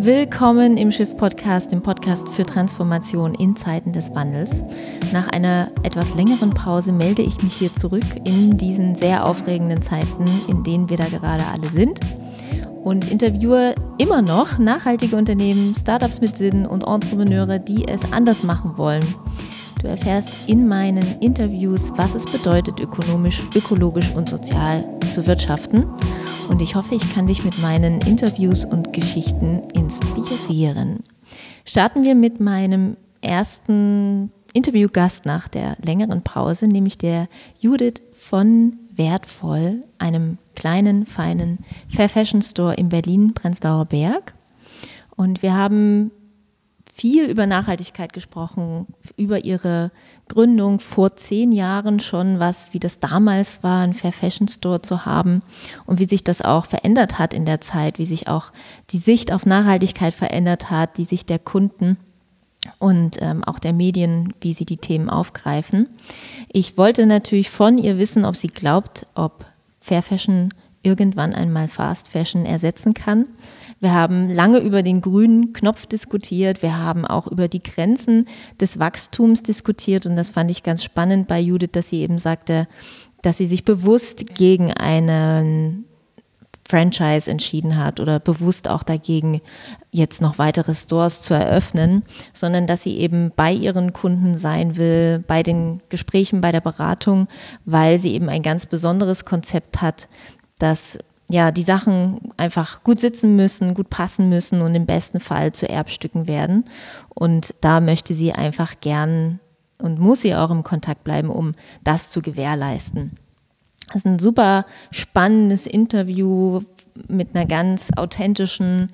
Willkommen im Schiff-Podcast, dem Podcast für Transformation in Zeiten des Wandels. Nach einer etwas längeren Pause melde ich mich hier zurück in diesen sehr aufregenden Zeiten, in denen wir da gerade alle sind und interviewe immer noch nachhaltige Unternehmen, Startups mit Sinn und Entrepreneure, die es anders machen wollen. Du erfährst in meinen Interviews, was es bedeutet, ökonomisch, ökologisch und sozial zu wirtschaften und ich hoffe, ich kann dich mit meinen Interviews und Geschichten inspirieren. Starten wir mit meinem ersten Interviewgast nach der längeren Pause, nämlich der Judith von Wertvoll, einem kleinen, feinen Fair Fashion Store in Berlin, Prenzlauer Berg. Und wir haben viel über Nachhaltigkeit gesprochen, über ihre Gründung vor zehn Jahren schon, was, wie das damals war, ein Fair Fashion Store zu haben und wie sich das auch verändert hat in der Zeit, wie sich auch die Sicht auf Nachhaltigkeit verändert hat, die Sicht der Kunden und ähm, auch der Medien, wie sie die Themen aufgreifen. Ich wollte natürlich von ihr wissen, ob sie glaubt, ob Fair Fashion irgendwann einmal Fast Fashion ersetzen kann. Wir haben lange über den grünen Knopf diskutiert. Wir haben auch über die Grenzen des Wachstums diskutiert. Und das fand ich ganz spannend bei Judith, dass sie eben sagte, dass sie sich bewusst gegen einen Franchise entschieden hat oder bewusst auch dagegen, jetzt noch weitere Stores zu eröffnen, sondern dass sie eben bei ihren Kunden sein will, bei den Gesprächen, bei der Beratung, weil sie eben ein ganz besonderes Konzept hat, das ja, die Sachen einfach gut sitzen müssen, gut passen müssen und im besten Fall zu Erbstücken werden. Und da möchte sie einfach gern und muss sie auch im Kontakt bleiben, um das zu gewährleisten. Das ist ein super spannendes Interview mit einer ganz authentischen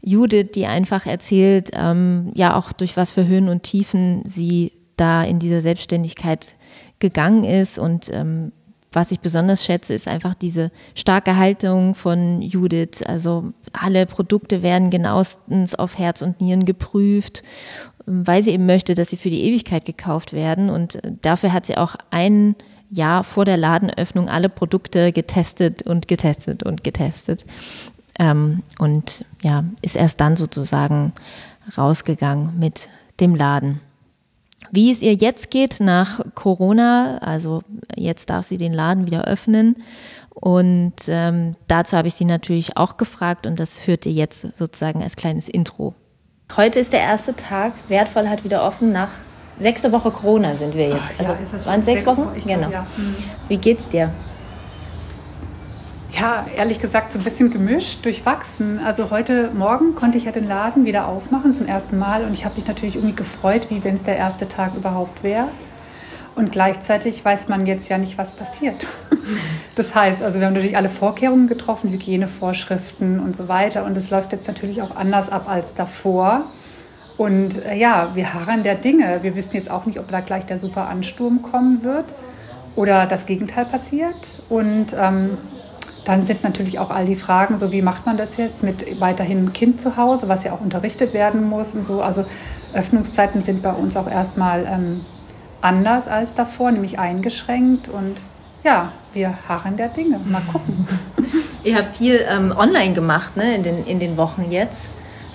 Judith, die einfach erzählt, ähm, ja auch durch was für Höhen und Tiefen sie da in dieser Selbstständigkeit gegangen ist und ähm, was ich besonders schätze, ist einfach diese starke Haltung von Judith. Also alle Produkte werden genauestens auf Herz und Nieren geprüft, weil sie eben möchte, dass sie für die Ewigkeit gekauft werden. Und dafür hat sie auch ein Jahr vor der Ladenöffnung alle Produkte getestet und getestet und getestet. Ähm, und ja, ist erst dann sozusagen rausgegangen mit dem Laden. Wie es ihr jetzt geht nach Corona, also jetzt darf sie den Laden wieder öffnen. Und ähm, dazu habe ich sie natürlich auch gefragt und das hört ihr jetzt sozusagen als kleines Intro. Heute ist der erste Tag. Wertvoll hat wieder offen. Nach sechste Woche Corona sind wir jetzt. Ach, ja, also waren es sechs, sechs Wochen? Wochen? Genau. Ja. Mhm. Wie geht's dir? Ja, ehrlich gesagt, so ein bisschen gemischt, durchwachsen. Also heute Morgen konnte ich ja den Laden wieder aufmachen zum ersten Mal und ich habe mich natürlich irgendwie gefreut, wie wenn es der erste Tag überhaupt wäre. Und gleichzeitig weiß man jetzt ja nicht, was passiert. Das heißt, also wir haben natürlich alle Vorkehrungen getroffen, Hygienevorschriften und so weiter. Und es läuft jetzt natürlich auch anders ab als davor. Und äh, ja, wir harren der Dinge. Wir wissen jetzt auch nicht, ob da gleich der super Ansturm kommen wird oder das Gegenteil passiert. Und ähm, dann sind natürlich auch all die Fragen, so wie macht man das jetzt mit weiterhin einem Kind zu Hause, was ja auch unterrichtet werden muss und so. Also Öffnungszeiten sind bei uns auch erstmal ähm, anders als davor, nämlich eingeschränkt und ja, wir harren der Dinge. Mal gucken. Ihr habt viel ähm, online gemacht ne, in, den, in den Wochen jetzt.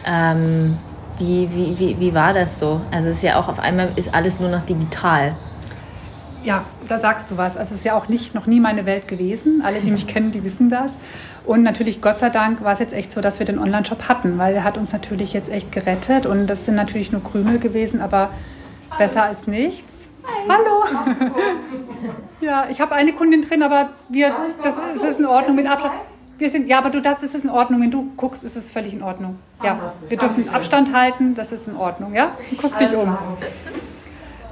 Ähm, wie, wie, wie, wie war das so? Also es ist ja auch auf einmal ist alles nur noch digital. Ja, da sagst du was. Also es ist ja auch nicht, noch nie meine Welt gewesen. Alle, die mich kennen, die wissen das. Und natürlich, Gott sei Dank, war es jetzt echt so, dass wir den Online-Shop hatten, weil er hat uns natürlich jetzt echt gerettet. Und das sind natürlich nur Krümel gewesen, aber besser als nichts. Hallo! ja, ich habe eine Kundin drin, aber wir, das, das ist in Ordnung mit Abstand. Wir sind, ja, aber du, das ist in Ordnung. Wenn du guckst, ist es völlig in Ordnung. Ja, wir dürfen Abstand halten, das ist in Ordnung, ja? Guck dich um.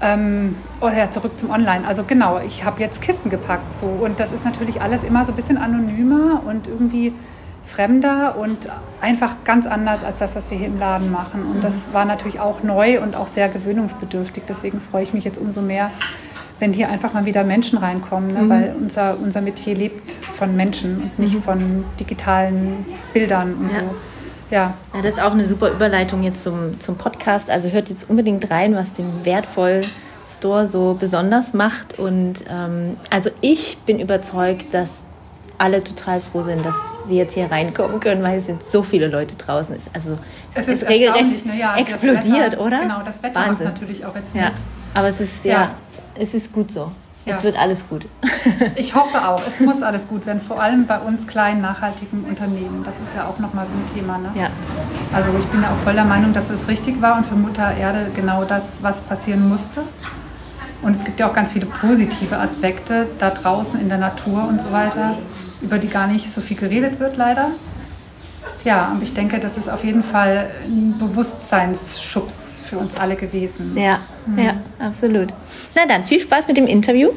Ähm, oder zurück zum Online. Also genau, ich habe jetzt Kisten gepackt so und das ist natürlich alles immer so ein bisschen anonymer und irgendwie fremder und einfach ganz anders als das, was wir hier im Laden machen. Und das war natürlich auch neu und auch sehr gewöhnungsbedürftig. Deswegen freue ich mich jetzt umso mehr, wenn hier einfach mal wieder Menschen reinkommen, ne? mhm. weil unser, unser Metier lebt von Menschen und nicht mhm. von digitalen Bildern und ja. so. Ja. ja. Das ist auch eine super Überleitung jetzt zum, zum Podcast. Also hört jetzt unbedingt rein, was den wertvoll Store so besonders macht. Und ähm, also ich bin überzeugt, dass alle total froh sind, dass sie jetzt hier reinkommen können, weil es sind so viele Leute draußen. Also es, es ist, ist regelrecht ne? ja, explodiert, Wetter, oder? Genau, das Wetter Wahnsinn. macht natürlich auch jetzt ja. mit. Aber es ist ja, ja, es ist gut so. Ja. Es wird alles gut. ich hoffe auch. Es muss alles gut werden, vor allem bei uns kleinen nachhaltigen Unternehmen. Das ist ja auch nochmal so ein Thema. Ne? Ja. Also ich bin ja auch voll der Meinung, dass es richtig war und für Mutter Erde genau das, was passieren musste. Und es gibt ja auch ganz viele positive Aspekte da draußen in der Natur und so weiter, über die gar nicht so viel geredet wird, leider. Ja, und ich denke, das ist auf jeden Fall ein Bewusstseinsschubs für uns alle gewesen. Ja, mhm. ja, absolut. Na dann, viel Spaß mit dem Interview.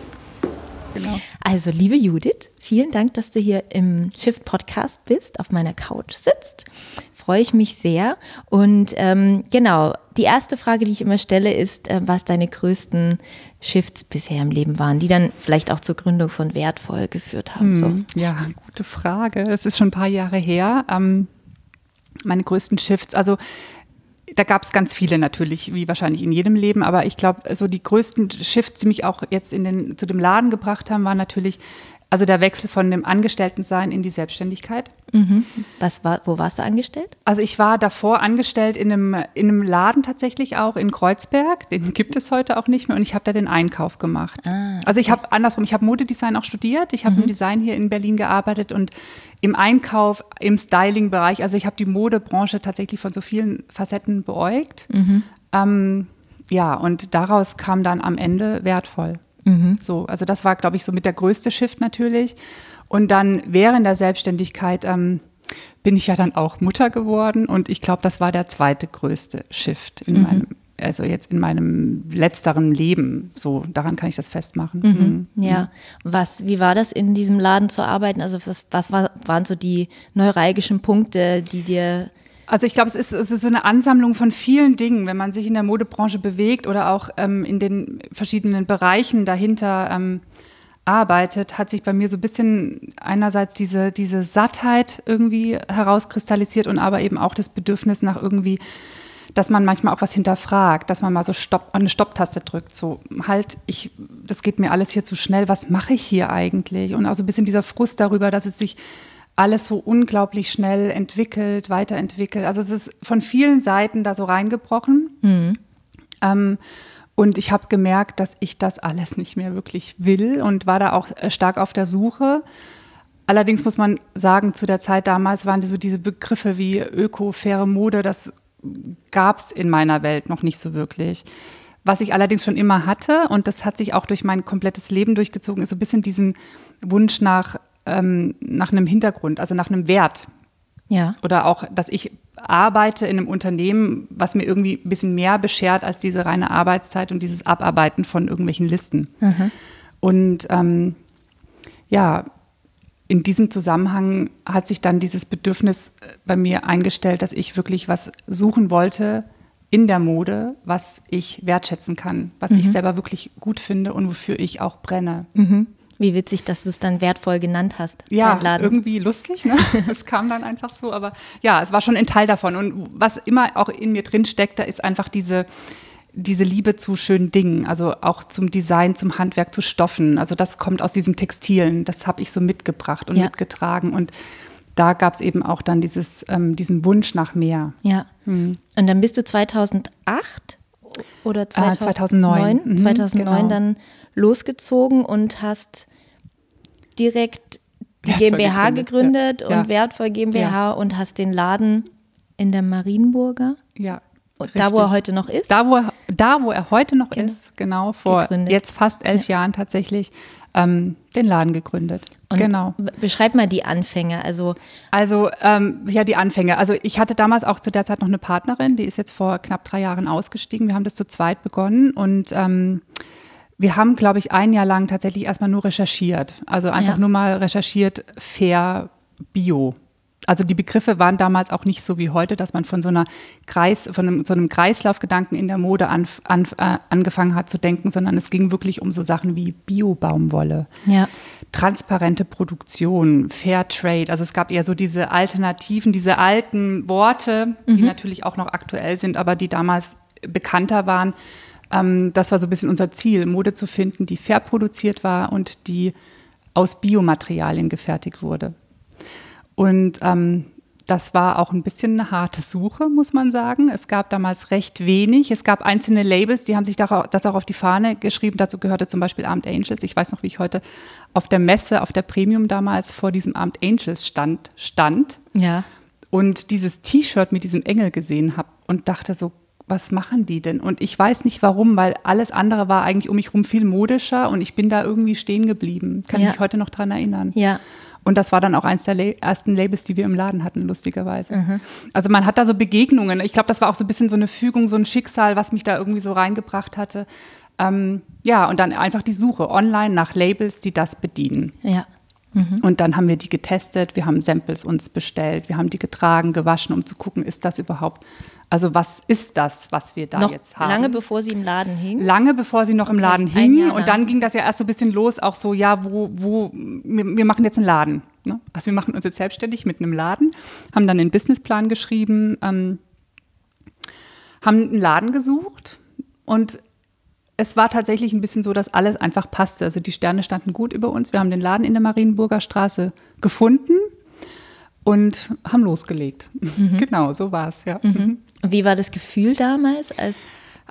Genau. Also, liebe Judith, vielen Dank, dass du hier im Shift-Podcast bist, auf meiner Couch sitzt. Freue ich mich sehr. Und ähm, genau, die erste Frage, die ich immer stelle, ist, äh, was deine größten Shifts bisher im Leben waren, die dann vielleicht auch zur Gründung von Wertvoll geführt haben. Hm, so. Ja, gute Frage. Es ist schon ein paar Jahre her. Ähm, meine größten Shifts, also da gab es ganz viele natürlich, wie wahrscheinlich in jedem Leben, aber ich glaube, so die größten Shifts, die mich auch jetzt in den, zu dem Laden gebracht haben, waren natürlich also der Wechsel von dem Angestelltensein in die Selbstständigkeit. Mhm. Was war, wo warst du angestellt? Also ich war davor angestellt in einem, in einem Laden tatsächlich auch in Kreuzberg. Den gibt es heute auch nicht mehr und ich habe da den Einkauf gemacht. Ah, okay. Also ich habe andersrum, ich habe Modedesign auch studiert. Ich habe mhm. im Design hier in Berlin gearbeitet und im Einkauf, im Styling-Bereich. Also ich habe die Modebranche tatsächlich von so vielen Facetten beäugt. Mhm. Ähm, ja, und daraus kam dann am Ende wertvoll. Mhm. So, also das war, glaube ich, so mit der größte Shift natürlich. Und dann während der Selbstständigkeit ähm, bin ich ja dann auch Mutter geworden und ich glaube, das war der zweite größte Shift in mhm. meinem also jetzt in meinem letzteren Leben, so daran kann ich das festmachen. Mhm. Mhm. Ja, was, wie war das in diesem Laden zu arbeiten? Also was, was war, waren so die neuralgischen Punkte, die dir also ich glaube, es ist, so eine Ansammlung von vielen Dingen, wenn man sich in der Modebranche bewegt oder auch ähm, in den verschiedenen Bereichen dahinter ähm, arbeitet, hat sich bei mir so ein bisschen einerseits diese, diese Sattheit irgendwie herauskristallisiert und aber eben auch das Bedürfnis nach irgendwie, dass man manchmal auch was hinterfragt, dass man mal so Stopp, eine Stopptaste drückt, so halt, ich, das geht mir alles hier zu schnell, was mache ich hier eigentlich? Und auch so ein bisschen dieser Frust darüber, dass es sich alles so unglaublich schnell entwickelt, weiterentwickelt. Also es ist von vielen Seiten da so reingebrochen. Mhm. Ähm, und ich habe gemerkt, dass ich das alles nicht mehr wirklich will und war da auch äh, stark auf der Suche. Allerdings muss man sagen, zu der Zeit damals waren so diese Begriffe wie Öko, faire Mode, das gab es in meiner Welt noch nicht so wirklich. Was ich allerdings schon immer hatte, und das hat sich auch durch mein komplettes Leben durchgezogen, ist so ein bisschen diesen Wunsch nach ähm, nach einem Hintergrund, also nach einem Wert. Ja. Oder auch, dass ich arbeite in einem Unternehmen, was mir irgendwie ein bisschen mehr beschert als diese reine Arbeitszeit und dieses Abarbeiten von irgendwelchen Listen. Mhm. Und ähm, ja, in diesem Zusammenhang hat sich dann dieses Bedürfnis bei mir eingestellt, dass ich wirklich was suchen wollte in der Mode, was ich wertschätzen kann, was mhm. ich selber wirklich gut finde und wofür ich auch brenne. Mhm. Wie witzig, dass du es dann wertvoll genannt hast. Ja, irgendwie lustig. Ne? Es kam dann einfach so, aber ja, es war schon ein Teil davon. Und was immer auch in mir drin steckt, da ist einfach diese, diese Liebe zu schönen Dingen, also auch zum Design, zum Handwerk, zu Stoffen. Also das kommt aus diesem Textilen. Das habe ich so mitgebracht und ja. mitgetragen. Und da gab es eben auch dann dieses, ähm, diesen Wunsch nach mehr. Ja. Hm. Und dann bist du 2008 oder 2009, ah, 2009, mhm, 2009 genau. dann losgezogen und hast direkt die Wertvoll GmbH gegründet, ja. und ja. Wertvoll GmbH ja. und hast den Laden in der Marienburger. Ja. Da, wo er heute noch ist? Da, wo er, da, wo er heute noch genau. ist, genau, vor gegründet. jetzt fast elf Jahren tatsächlich, ähm, den Laden gegründet. Und genau. Beschreib mal die Anfänge. Also, also ähm, ja, die Anfänge. Also ich hatte damals auch zu der Zeit noch eine Partnerin, die ist jetzt vor knapp drei Jahren ausgestiegen. Wir haben das zu zweit begonnen und ähm, wir haben, glaube ich, ein Jahr lang tatsächlich erstmal nur recherchiert. Also einfach ja. nur mal recherchiert, fair, bio. Also die Begriffe waren damals auch nicht so wie heute, dass man von so einer Kreis, von einem, so einem Kreislaufgedanken in der Mode an, an, äh, angefangen hat zu denken, sondern es ging wirklich um so Sachen wie Bio-Baumwolle, ja. transparente Produktion, Fair Trade. Also es gab eher so diese Alternativen, diese alten Worte, die mhm. natürlich auch noch aktuell sind, aber die damals bekannter waren ähm, das war so ein bisschen unser Ziel, Mode zu finden, die fair produziert war und die aus Biomaterialien gefertigt wurde. Und ähm, das war auch ein bisschen eine harte Suche, muss man sagen. Es gab damals recht wenig. Es gab einzelne Labels, die haben sich das auch auf die Fahne geschrieben. Dazu gehörte zum Beispiel Armed Angels. Ich weiß noch, wie ich heute auf der Messe, auf der Premium damals vor diesem Armed Angels stand. stand. Ja. Und dieses T-Shirt mit diesem Engel gesehen habe und dachte so, was machen die denn? Und ich weiß nicht warum, weil alles andere war eigentlich um mich herum viel modischer und ich bin da irgendwie stehen geblieben. Kann ja. mich heute noch dran erinnern. Ja. Und das war dann auch eins der La ersten Labels, die wir im Laden hatten, lustigerweise. Mhm. Also man hat da so Begegnungen. Ich glaube, das war auch so ein bisschen so eine Fügung, so ein Schicksal, was mich da irgendwie so reingebracht hatte. Ähm, ja, und dann einfach die Suche online nach Labels, die das bedienen. Ja. Mhm. Und dann haben wir die getestet, wir haben Samples uns bestellt, wir haben die getragen, gewaschen, um zu gucken, ist das überhaupt also was ist das, was wir da noch jetzt haben? Lange bevor sie im Laden hing? Lange bevor sie noch okay. im Laden hing. Und dann ging das ja erst so ein bisschen los, auch so, ja, wo, wo, wir, wir machen jetzt einen Laden. Ne? Also wir machen uns jetzt selbstständig mit einem Laden, haben dann einen Businessplan geschrieben, ähm, haben einen Laden gesucht und es war tatsächlich ein bisschen so, dass alles einfach passte. Also die Sterne standen gut über uns. Wir haben den Laden in der Marienburger Straße gefunden und haben losgelegt. Mhm. Genau, so war es, ja. Mhm. mhm. Wie war das Gefühl damals? Als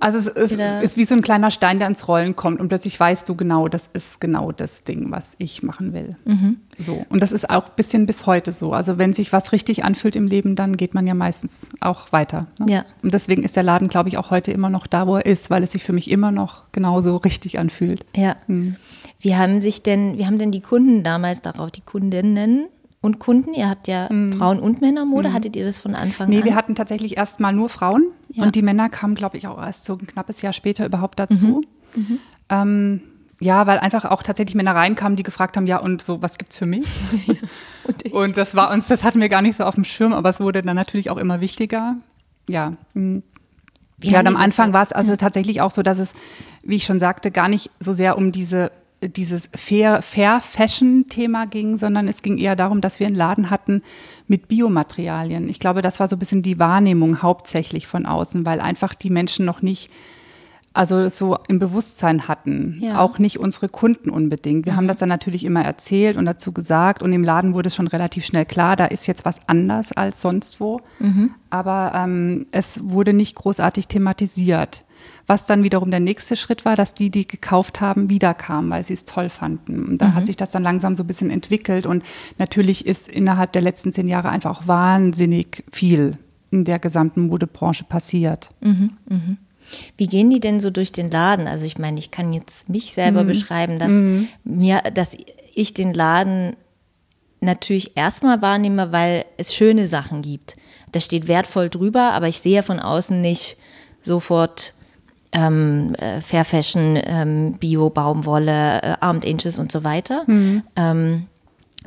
also es ist, ist, wie so ein kleiner Stein, der ins Rollen kommt und plötzlich weißt du genau, das ist genau das Ding, was ich machen will. Mhm. So. Und das ist auch ein bisschen bis heute so. Also wenn sich was richtig anfühlt im Leben, dann geht man ja meistens auch weiter. Ne? Ja. Und deswegen ist der Laden, glaube ich, auch heute immer noch da, wo er ist, weil es sich für mich immer noch genauso richtig anfühlt. Ja. Mhm. Wie haben sich denn, wie haben denn die Kunden damals darauf, die Kundinnen und Kunden? Ihr habt ja mhm. Frauen- und Männermode. Mhm. Hattet ihr das von Anfang nee, an? Nee, wir hatten tatsächlich erst mal nur Frauen. Ja. Und die Männer kamen, glaube ich, auch erst so ein knappes Jahr später überhaupt dazu. Mhm. mhm. Ähm, ja, weil einfach auch tatsächlich Männer reinkamen, die gefragt haben, ja, und so, was gibt's für mich? und, und, das war uns, das hatten wir gar nicht so auf dem Schirm, aber es wurde dann natürlich auch immer wichtiger. Ja. Mhm. ja, und am Anfang war es also tatsächlich auch so, dass es, wie ich schon sagte, gar nicht so sehr um diese dieses Fair, Fair Fashion-Thema ging, sondern es ging eher darum, dass wir einen Laden hatten mit Biomaterialien. Ich glaube, das war so ein bisschen die Wahrnehmung hauptsächlich von außen, weil einfach die Menschen noch nicht also so im Bewusstsein hatten. Ja. Auch nicht unsere Kunden unbedingt. Wir mhm. haben das dann natürlich immer erzählt und dazu gesagt und im Laden wurde es schon relativ schnell klar, da ist jetzt was anders als sonst wo. Mhm. Aber ähm, es wurde nicht großartig thematisiert. Was dann wiederum der nächste Schritt war, dass die, die gekauft haben, wiederkamen, weil sie es toll fanden. Und da mhm. hat sich das dann langsam so ein bisschen entwickelt. Und natürlich ist innerhalb der letzten zehn Jahre einfach auch wahnsinnig viel in der gesamten Modebranche passiert. Mhm. Mhm. Wie gehen die denn so durch den Laden? Also ich meine, ich kann jetzt mich selber mhm. beschreiben, dass mhm. mir, dass ich den Laden natürlich erstmal wahrnehme, weil es schöne Sachen gibt. Da steht wertvoll drüber, aber ich sehe von außen nicht sofort ähm, äh, Fair Fashion, ähm, Bio, Baumwolle, äh, Armed Inches und so weiter. Mhm. Ähm,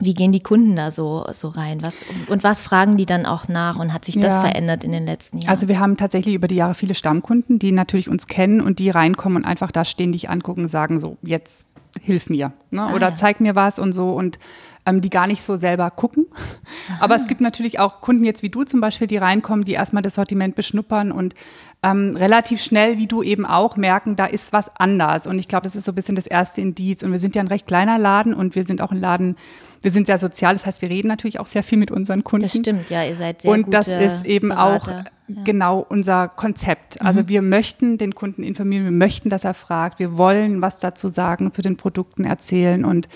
wie gehen die Kunden da so, so rein? Was, und was fragen die dann auch nach? Und hat sich das ja. verändert in den letzten Jahren? Also wir haben tatsächlich über die Jahre viele Stammkunden, die natürlich uns kennen und die reinkommen und einfach da stehen, dich angucken und sagen so, jetzt hilf mir ne? Ah, oder ja. zeig mir was und so und ähm, die gar nicht so selber gucken. Aha. Aber es gibt natürlich auch Kunden jetzt wie du zum Beispiel, die reinkommen, die erstmal das Sortiment beschnuppern und ähm, relativ schnell, wie du eben auch, merken, da ist was anders. Und ich glaube, das ist so ein bisschen das erste Indiz. Und wir sind ja ein recht kleiner Laden und wir sind auch ein Laden, wir sind sehr sozial, das heißt, wir reden natürlich auch sehr viel mit unseren Kunden. Das stimmt, ja, ihr seid sehr Und das ist eben Berater. auch ja. genau unser Konzept. Also mhm. wir möchten den Kunden informieren, wir möchten, dass er fragt, wir wollen was dazu sagen, zu den Produkten erzählen und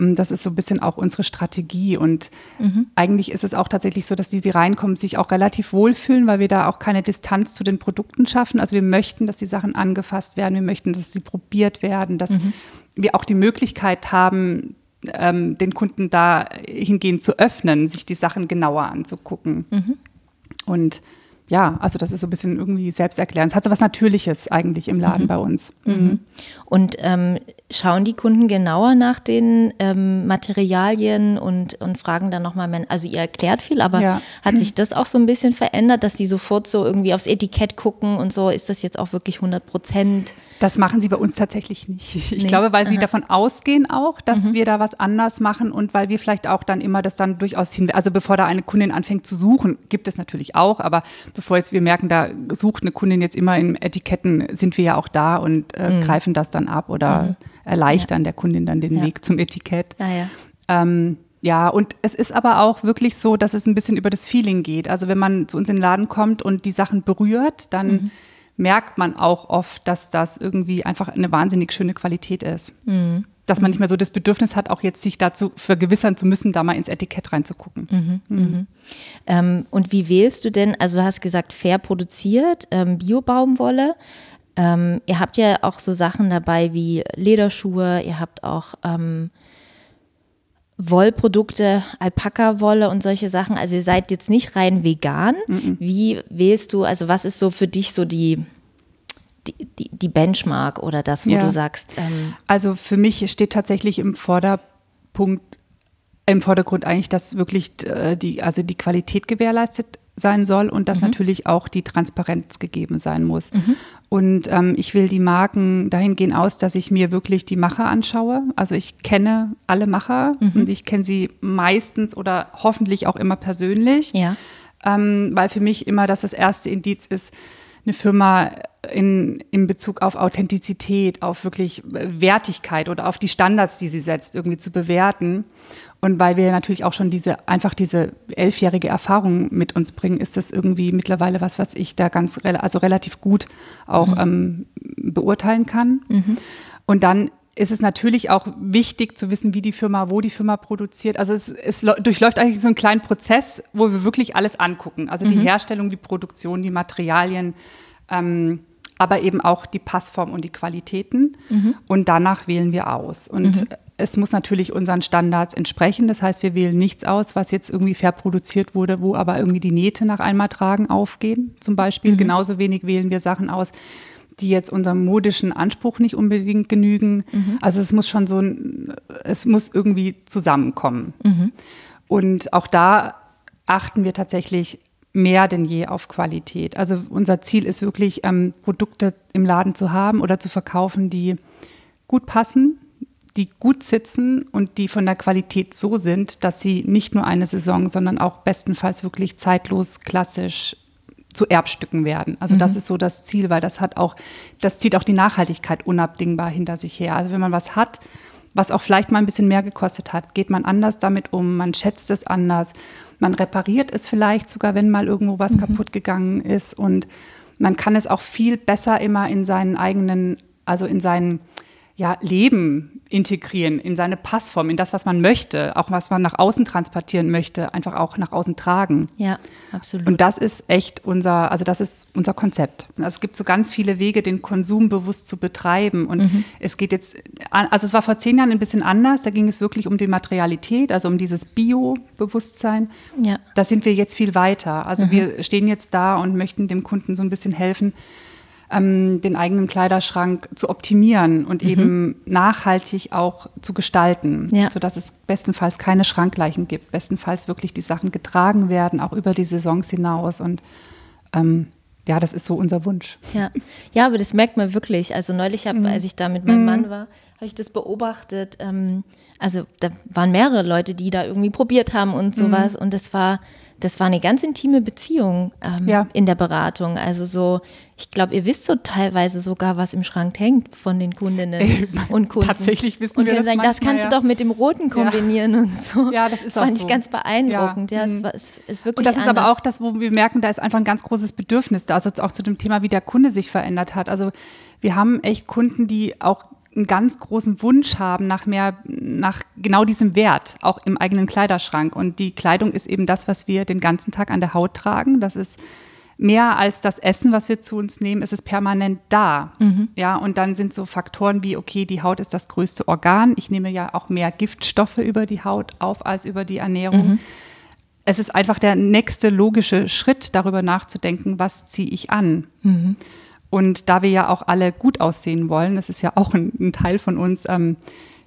ähm, das ist so ein bisschen auch unsere Strategie. Und mhm. eigentlich ist es auch tatsächlich so, dass die, die reinkommen, sich auch relativ wohlfühlen, weil wir da auch keine Distanz zu den Produkten schaffen. Also wir möchten, dass die Sachen angefasst werden, wir möchten, dass sie probiert werden, dass mhm. wir auch die Möglichkeit haben, ähm, den Kunden da hingehen zu öffnen, sich die Sachen genauer anzugucken. Mhm. Und ja, also das ist so ein bisschen irgendwie selbsterklärend. Es hat so was Natürliches eigentlich im Laden mhm. bei uns. Mhm. mhm. Und ähm, schauen die Kunden genauer nach den ähm, Materialien und, und fragen dann nochmal, also ihr erklärt viel, aber ja. hat sich das auch so ein bisschen verändert, dass die sofort so irgendwie aufs Etikett gucken und so, ist das jetzt auch wirklich 100 Prozent? Das machen sie bei uns tatsächlich nicht. Ich nee. glaube, weil sie Aha. davon ausgehen auch, dass mhm. wir da was anders machen und weil wir vielleicht auch dann immer das dann durchaus hin, also bevor da eine Kundin anfängt zu suchen, gibt es natürlich auch, aber bevor jetzt wir merken, da sucht eine Kundin jetzt immer in Etiketten, sind wir ja auch da und äh, mhm. greifen das dann ab oder mhm. Erleichtern der Kundin dann den Ja. Weg zum Etikett. Ja. Ähm, ja, und es ist aber auch wirklich so, dass es ein bisschen über das Feeling geht. Also wenn man zu uns in den Laden kommt und die Sachen berührt, dann Mhm. merkt man auch oft, dass das irgendwie einfach eine wahnsinnig schöne Qualität ist. Mhm. Dass man nicht mehr so das Bedürfnis hat, auch jetzt sich dazu vergewissern zu müssen, da mal ins Etikett reinzugucken. Ähm, und wie wählst du denn, also du hast gesagt, fair produziert, ähm, Bio-Baumwolle. Ähm, ihr habt ja auch so Sachen dabei wie Lederschuhe, ihr habt auch ähm, Wollprodukte, Alpaka-Wolle und solche Sachen. Also ihr seid jetzt nicht rein vegan. Wie wählst du, also was ist so für dich so die, die, die, Benchmark oder das, wo Ja. du sagst, ähm, Also für mich steht tatsächlich im Vorderpunkt, im Vordergrund eigentlich, dass wirklich äh, die, also die Qualität gewährleistet sein soll und dass natürlich auch die Transparenz gegeben sein muss. Und ähm, ich will die Marken dahingehend aus, dass ich mir wirklich die Macher anschaue. Also ich kenne alle Macher und ich kenne sie meistens oder hoffentlich auch immer persönlich. Ja, ähm, weil für mich immer das das erste Indiz ist, eine Firma in, in Bezug auf Authentizität, auf wirklich Wertigkeit oder auf die Standards, die sie setzt, irgendwie zu bewerten. Und weil wir natürlich auch schon diese, einfach diese elfjährige Erfahrung mit uns bringen, ist das irgendwie mittlerweile was, was ich da ganz, also relativ gut auch ähm, beurteilen kann. Und dann ist es natürlich auch wichtig zu wissen, wie die Firma, wo die Firma produziert. Also es, es durchläuft eigentlich so einen kleinen Prozess, wo wir wirklich alles angucken. Also die Herstellung, die Produktion, die Materialien, ähm, aber eben auch die Passform und die Qualitäten. Und danach wählen wir aus. Und es muss natürlich unseren Standards entsprechen. Das heißt, wir wählen nichts aus, was jetzt irgendwie fair produziert wurde, wo aber irgendwie die Nähte nach einmal tragen aufgehen, zum Beispiel. Genauso wenig wählen wir Sachen aus, die jetzt unserem modischen Anspruch nicht unbedingt genügen. Also es muss schon so ein, es muss irgendwie zusammenkommen. Und auch da achten wir tatsächlich mehr denn je auf Qualität. Also unser Ziel ist wirklich, ähm, Produkte im Laden zu haben oder zu verkaufen, die gut passen, die gut sitzen und die von der Qualität so sind, dass sie nicht nur eine Saison, sondern auch bestenfalls wirklich zeitlos, klassisch zu Erbstücken werden. Also das ist so das Ziel, weil das hat auch, das zieht auch die Nachhaltigkeit unabdingbar hinter sich her. Also wenn man was hat, was auch vielleicht mal ein bisschen mehr gekostet hat, geht man anders damit um, man schätzt es anders, man repariert es vielleicht sogar, wenn mal irgendwo was kaputt gegangen ist und man kann es auch viel besser immer in seinen eigenen, also in seinen ja, Leben integrieren, in seine Passform, in das, was man möchte, auch was man nach außen transportieren möchte, einfach auch nach außen tragen. ja, absolut. Und das ist echt unser, also das ist unser Konzept. Also es gibt so ganz viele Wege, den Konsum bewusst zu betreiben. Und es geht jetzt, also es war vor zehn Jahren ein bisschen anders. Da ging es wirklich um die Materialität, also um dieses Bio-Bewusstsein. ja. Da sind wir jetzt viel weiter. Also wir stehen jetzt da und möchten dem Kunden so ein bisschen helfen, ähm, den eigenen Kleiderschrank zu optimieren und eben nachhaltig auch zu gestalten, Ja. sodass es bestenfalls keine Schrankleichen gibt, bestenfalls wirklich die Sachen getragen werden, auch über die Saisons hinaus. Und ähm, ja, das ist so unser Wunsch. Ja. ja, aber das merkt man wirklich. Also neulich, hab, als ich da mit meinem Mann war, habe ich das beobachtet. Ähm, also da waren mehrere Leute, die da irgendwie probiert haben und sowas. Und das war, das war eine ganz intime Beziehung ähm, Ja. in der Beratung. Also so, ich glaube, ihr wisst so teilweise sogar, was im Schrank hängt von den Kundinnen und Kunden. tatsächlich wissen und wir können das sagen, das manchmal, kannst ja. du doch mit dem Roten kombinieren und so. Ja, das ist auch Fand ich so. ganz beeindruckend. Ja, Ja. es, Mhm. war, es ist wirklich Und das ist aber anders. auch das, wo wir merken, da ist einfach ein ganz großes Bedürfnis da. Also auch zu dem Thema, wie der Kunde sich verändert hat. Also wir haben echt Kunden, die auch einen ganz großen Wunsch haben nach mehr, nach genau diesem Wert, auch im eigenen Kleiderschrank. Und die Kleidung ist eben das, was wir den ganzen Tag an der Haut tragen. Das ist mehr als das Essen, was wir zu uns nehmen, ist es permanent da. Ja, und dann sind so Faktoren wie, okay, die Haut ist das größte Organ. Ich nehme ja auch mehr Giftstoffe über die Haut auf als über die Ernährung es ist einfach der nächste logische Schritt, darüber nachzudenken, was ziehe ich an. Und da wir ja auch alle gut aussehen wollen, das ist ja auch ein, ein Teil von uns, ähm,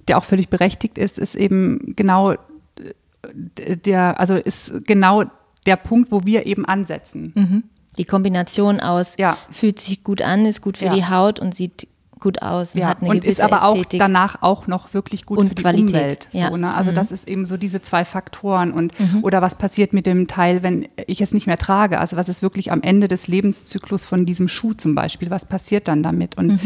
der auch völlig berechtigt ist, ist eben genau äh, der, also ist genau der Punkt, wo wir eben ansetzen. Die Kombination aus Ja. fühlt sich gut an, ist gut für Ja. die Haut und sieht gut aus und Ja, hat eine und ist aber auch Ästhetik. danach auch noch wirklich gut Und für die Qualität, Umwelt. ja. So, ne? Also das ist eben so diese zwei Faktoren. Und oder was passiert mit dem Teil, wenn ich es nicht mehr trage? Also was ist wirklich am Ende des Lebenszyklus von diesem Schuh zum Beispiel? Was passiert dann damit? Und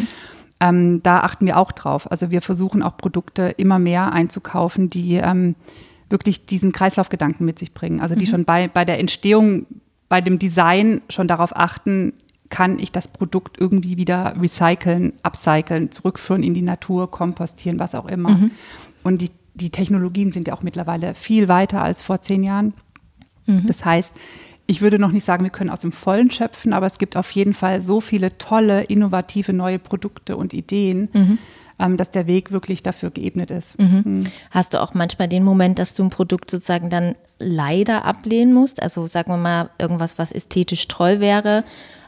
Ähm, da achten wir auch drauf. Also wir versuchen auch Produkte immer mehr einzukaufen, die ähm, wirklich diesen Kreislaufgedanken mit sich bringen. Also die mhm. schon bei, bei der Entstehung, bei dem Design schon darauf achten, kann ich das Produkt irgendwie wieder recyceln, upcyclen, zurückführen in die Natur, kompostieren, was auch immer. Mhm. Und die, die Technologien sind ja auch mittlerweile viel weiter als vor zehn Jahren. Mhm. Das heißt, ich würde noch nicht sagen, wir können aus dem Vollen schöpfen, aber es gibt auf jeden Fall so viele tolle, innovative neue Produkte und Ideen, mhm. ähm, dass der Weg wirklich dafür geebnet ist. Mhm. Mhm. Hast du auch manchmal den Moment, dass du ein Produkt sozusagen dann leider ablehnen musst? Also sagen wir mal irgendwas, was ästhetisch toll wäre,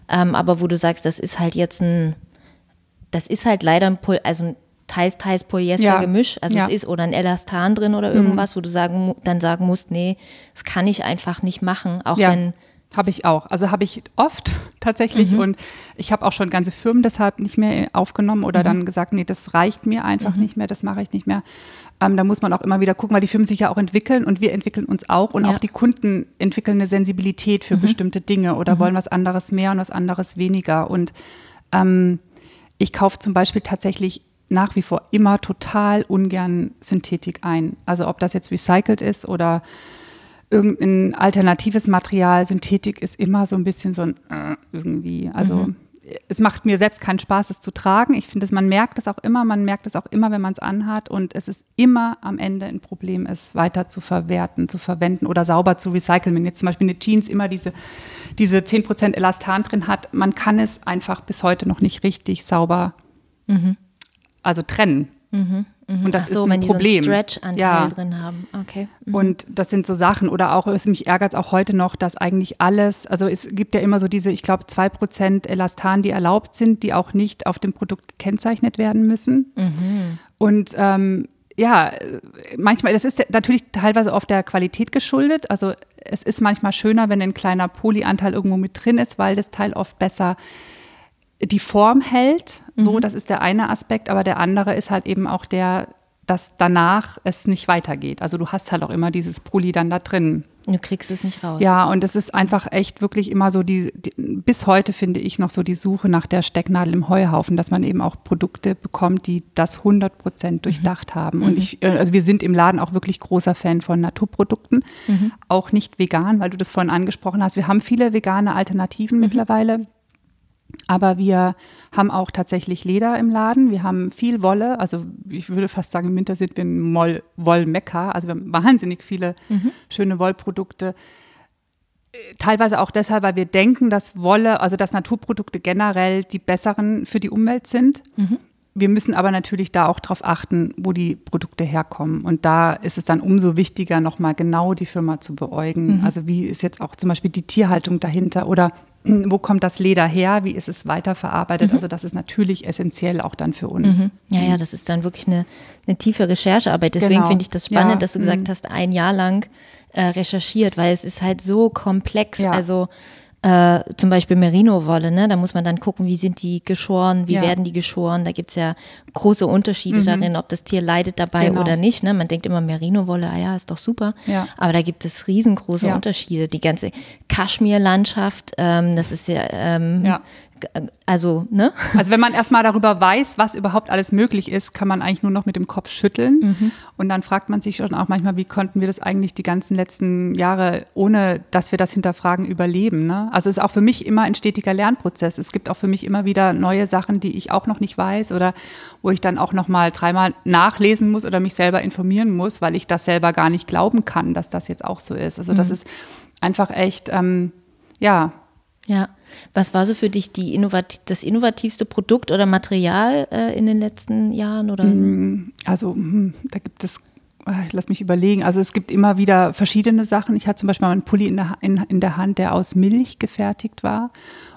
ähm, aber wo du sagst, das ist halt jetzt ein, das ist halt leider ein, also ein teils, teils Polyester-Gemisch, ja. also ja. es ist oder ein Elastan drin oder irgendwas, mhm. wo du sagen, dann sagen musst, nee, das kann ich einfach nicht machen, auch ja. wenn habe ich auch. Also habe ich oft tatsächlich mhm. und ich habe auch schon ganze Firmen deshalb nicht mehr aufgenommen oder mhm. dann gesagt, nee, das reicht mir einfach mhm. nicht mehr, das mache ich nicht mehr. Ähm, da muss man auch immer wieder gucken, weil die Firmen sich ja auch entwickeln und wir entwickeln uns auch und ja. auch die Kunden entwickeln eine Sensibilität für mhm. bestimmte Dinge oder mhm. wollen was anderes mehr und was anderes weniger. Und ähm, ich kaufe zum Beispiel tatsächlich nach wie vor immer total ungern Synthetik ein. Also ob das jetzt recycelt ist oder irgendein alternatives Material, Synthetik ist immer so ein bisschen so ein äh, irgendwie. Also mhm. es macht mir selbst keinen Spaß, es zu tragen. Ich finde, man merkt es auch immer, man merkt es auch immer, wenn man es anhat und es ist immer am Ende ein Problem, es weiter zu verwerten, zu verwenden oder sauber zu recyceln. Wenn jetzt zum Beispiel eine Jeans immer diese, diese 10% Elastan drin hat, man kann es einfach bis heute noch nicht richtig sauber mhm also trennen. Mhm, mh. Und das so, ist ein Problem. So Stretch-Anteil ja. drin haben. Okay. Mhm. Und das sind so Sachen. Oder auch, es mich ärgert es auch heute noch, dass eigentlich alles, also es gibt ja immer so diese, ich glaube, zwei Prozent Elastan, die erlaubt sind, die auch nicht auf dem Produkt gekennzeichnet werden müssen. Mhm. Und ähm, ja, manchmal, das ist natürlich teilweise auf der Qualität geschuldet. Also es ist manchmal schöner, wenn ein kleiner Polyanteil irgendwo mit drin ist, weil das Teil oft besser die Form hält. So, mhm. das ist der eine Aspekt, aber der andere ist halt eben auch der, dass danach es nicht weitergeht. Also du hast halt auch immer dieses Poly dann da drin. Du kriegst es nicht raus. Ja, und es ist einfach echt wirklich immer so die, die, bis heute finde ich noch so die Suche nach der Stecknadel im Heuhaufen, dass man eben auch Produkte bekommt, die das 100 Prozent durchdacht mhm. haben. Und mhm. ich, äh, also wir sind im Laden auch wirklich großer Fan von Naturprodukten, mhm. auch nicht vegan, weil du das vorhin angesprochen hast. Wir haben viele vegane Alternativen mhm. mittlerweile aber wir haben auch tatsächlich Leder im Laden. Wir haben viel Wolle. Also ich würde fast sagen, im Winter sind wir ein Moll Wollmecker. Also wir haben wahnsinnig viele mhm. schöne Wollprodukte. Teilweise auch deshalb, weil wir denken, dass Wolle, also dass Naturprodukte generell die besseren für die Umwelt sind. Mhm. Wir müssen aber natürlich da auch darauf achten, wo die Produkte herkommen. Und da ist es dann umso wichtiger, nochmal genau die Firma zu beäugen. Mhm. Also wie ist jetzt auch zum Beispiel die Tierhaltung dahinter oder wo kommt das Leder her, wie ist es weiterverarbeitet. Mhm. Also das ist natürlich essentiell auch dann für uns. Mhm. Ja, ja, das ist dann wirklich eine, eine tiefe Recherchearbeit. Deswegen genau. finde ich das spannend, ja. dass du gesagt mhm. hast, ein Jahr lang äh, recherchiert, weil es ist halt so komplex. Ja. Also äh, zum Beispiel Merino-Wolle, ne? da muss man dann gucken, wie sind die geschoren, wie ja. werden die geschoren. Da gibt es ja große Unterschiede mhm. darin, ob das Tier leidet dabei genau. oder nicht. Ne? Man denkt immer, Merino-Wolle, ah ja, ist doch super. Ja. Aber da gibt es riesengroße ja. Unterschiede. Die ganze Kaschmir-Landschaft, ähm, das ist ja, ähm, ja also, ne? Also wenn man erstmal darüber weiß, was überhaupt alles möglich ist, kann man eigentlich nur noch mit dem Kopf schütteln. Mhm. Und dann fragt man sich schon auch manchmal, wie konnten wir das eigentlich die ganzen letzten Jahre, ohne dass wir das hinterfragen, überleben. Ne? Also es ist auch für mich immer ein stetiger Lernprozess. Es gibt auch für mich immer wieder neue Sachen, die ich auch noch nicht weiß oder wo ich dann auch noch mal dreimal nachlesen muss oder mich selber informieren muss, weil ich das selber gar nicht glauben kann, dass das jetzt auch so ist. Also das mhm. ist einfach echt, ähm, ja. Ja. Was war so für dich die Innovat das innovativste Produkt oder Material äh, in den letzten Jahren? Oder? Mm, also hm, da gibt es, äh, ich lass mich überlegen, also es gibt immer wieder verschiedene Sachen. Ich hatte zum Beispiel mal einen Pulli in der, in, in der Hand, der aus Milch gefertigt war.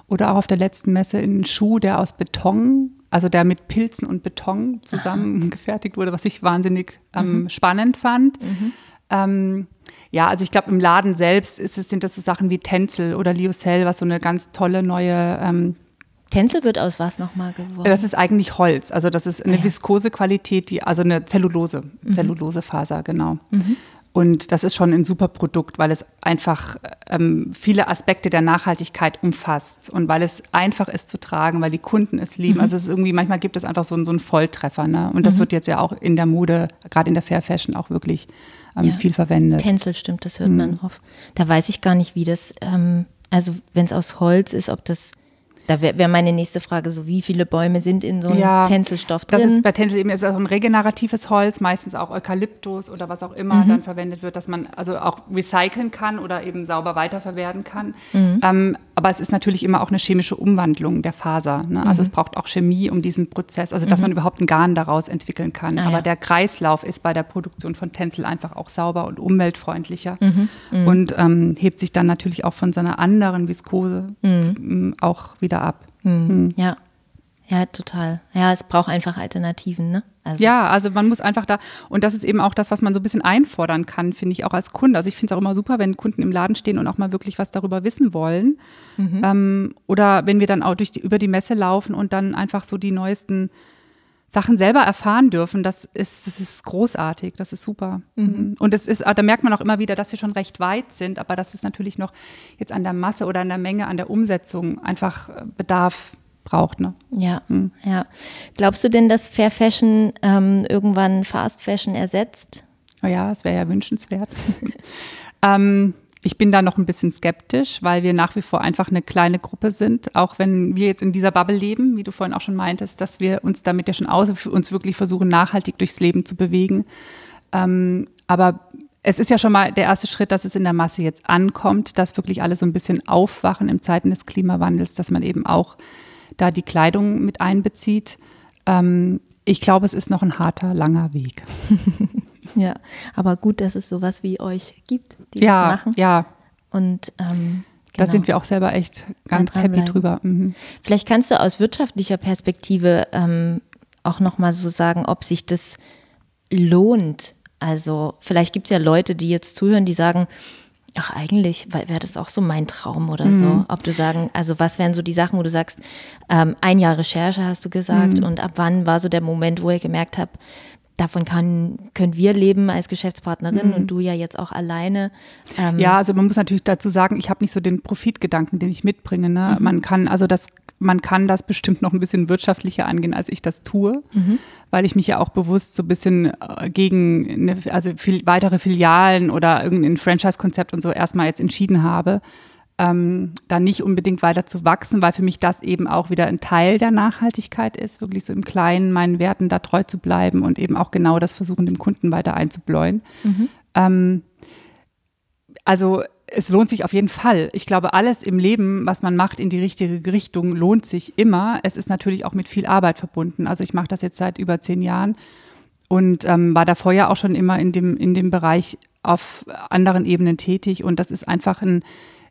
Oder auch auf der letzten Messe einen Schuh, der aus Beton, also der mit Pilzen und Beton zusammen gefertigt wurde, was ich wahnsinnig ähm, mhm. spannend fand. Mhm. Ähm, ja, also ich glaube, im Laden selbst ist es, sind das so Sachen wie Tänzel oder Liocell, was so eine ganz tolle neue ähm, Tänzel wird aus was nochmal geworden? Das ist eigentlich Holz. Also das ist eine ah, ja. Viskosequalität, die, also eine Zellulose, mhm. Zellulosefaser, genau. Mhm. und das ist schon ein super Produkt, weil es einfach ähm, viele Aspekte der Nachhaltigkeit umfasst und weil es einfach ist zu tragen, weil die Kunden es lieben. Mhm. Also es ist irgendwie, manchmal gibt es einfach so, so einen Volltreffer. Ne? Und das mhm. wird jetzt ja auch in der Mode, gerade in der Fair Fashion, auch wirklich ähm, ja. viel verwendet. Tencel stimmt, das hört mhm. man oft. Da weiß ich gar nicht, wie das, ähm, also wenn es aus Holz ist, ob das da wäre wär meine nächste Frage so, wie viele Bäume sind in so einem ja, Tänzelstoff drin? Das ist bei Tänzel eben ist auch ein regeneratives Holz, meistens auch Eukalyptus oder was auch immer mhm. dann verwendet wird, dass man also auch recyceln kann oder eben sauber weiterverwerten kann. Mhm. Ähm, aber es ist natürlich immer auch eine chemische Umwandlung der Faser. Ne? Also mhm. es braucht auch Chemie, um diesen Prozess, also dass mhm. man überhaupt ein Garn daraus entwickeln kann. Ah, aber ja. der Kreislauf ist bei der Produktion von Tänzel einfach auch sauber und umweltfreundlicher mhm. Mhm. und ähm, hebt sich dann natürlich auch von so einer anderen Viskose auch wieder ab. Mhm. Ja. Ja, total. Ja, es braucht einfach Alternativen, ne? Also. Ja, also man muss einfach da, und das ist eben auch das, was man so ein bisschen einfordern kann, finde ich auch als Kunde. Also ich finde es auch immer super, wenn Kunden im Laden stehen und auch mal wirklich was darüber wissen wollen. Mhm. Ähm, oder wenn wir dann auch durch die, über die Messe laufen und dann einfach so die neuesten Sachen selber erfahren dürfen, das ist, das ist großartig, das ist super. Mhm. Und es ist, da merkt man auch immer wieder, dass wir schon recht weit sind, aber dass es natürlich noch jetzt an der Masse oder an der Menge, an der Umsetzung einfach äh, Bedarf braucht. Ne? Ja, mhm. ja. Glaubst du denn, dass Fair Fashion ähm, irgendwann Fast Fashion ersetzt? Oh ja, das wäre ja wünschenswert. ähm, ich bin da noch ein bisschen skeptisch, weil wir nach wie vor einfach eine kleine Gruppe sind, auch wenn wir jetzt in dieser Bubble leben, wie du vorhin auch schon meintest, dass wir uns damit ja schon aus, uns wirklich versuchen, nachhaltig durchs Leben zu bewegen. Ähm, aber es ist ja schon mal der erste Schritt, dass es in der Masse jetzt ankommt, dass wirklich alle so ein bisschen aufwachen im Zeiten des Klimawandels, dass man eben auch da die Kleidung mit einbezieht. Ähm, ich glaube, es ist noch ein harter, langer Weg. Ja, aber gut, dass es sowas wie euch gibt, die ja, das machen. Ja, und ähm, Genau. Da sind wir auch selber echt ganz happy bleiben. drüber. Mhm. Vielleicht kannst du aus wirtschaftlicher Perspektive ähm, auch nochmal so sagen, ob sich das lohnt. Also vielleicht gibt es ja Leute, die jetzt zuhören, die sagen, ach eigentlich wäre das auch so mein Traum oder mhm. so. Ob du sagen, also was wären so die Sachen, wo du sagst, ähm, ein Jahr Recherche hast du gesagt mhm. und ab wann war so der Moment, wo ihr gemerkt habt, davon kann, können wir leben als Geschäftspartnerin mhm. und du ja jetzt auch alleine. Ähm ja, also man muss natürlich dazu sagen, ich habe nicht so den Profitgedanken, den ich mitbringe. Ne? Mhm. Man kann also das man kann das bestimmt noch ein bisschen wirtschaftlicher angehen, als ich das tue, mhm. weil ich mich ja auch bewusst so ein bisschen äh, gegen eine, also viel, weitere Filialen oder irgendein Franchise-Konzept und so erstmal jetzt entschieden habe ähm, dann nicht unbedingt weiter zu wachsen, weil für mich das eben auch wieder ein Teil der Nachhaltigkeit ist, wirklich so im Kleinen meinen Werten da treu zu bleiben und eben auch genau das versuchen, dem Kunden weiter einzubläuen. Mhm. Ähm, also es lohnt sich auf jeden Fall. Ich glaube, alles im Leben, was man macht in die richtige Richtung, lohnt sich immer. Es ist natürlich auch mit viel Arbeit verbunden. Also ich mache das jetzt seit über zehn Jahren und ähm, war davor ja auch schon immer in dem, in dem Bereich auf anderen Ebenen tätig. Und das ist einfach ein,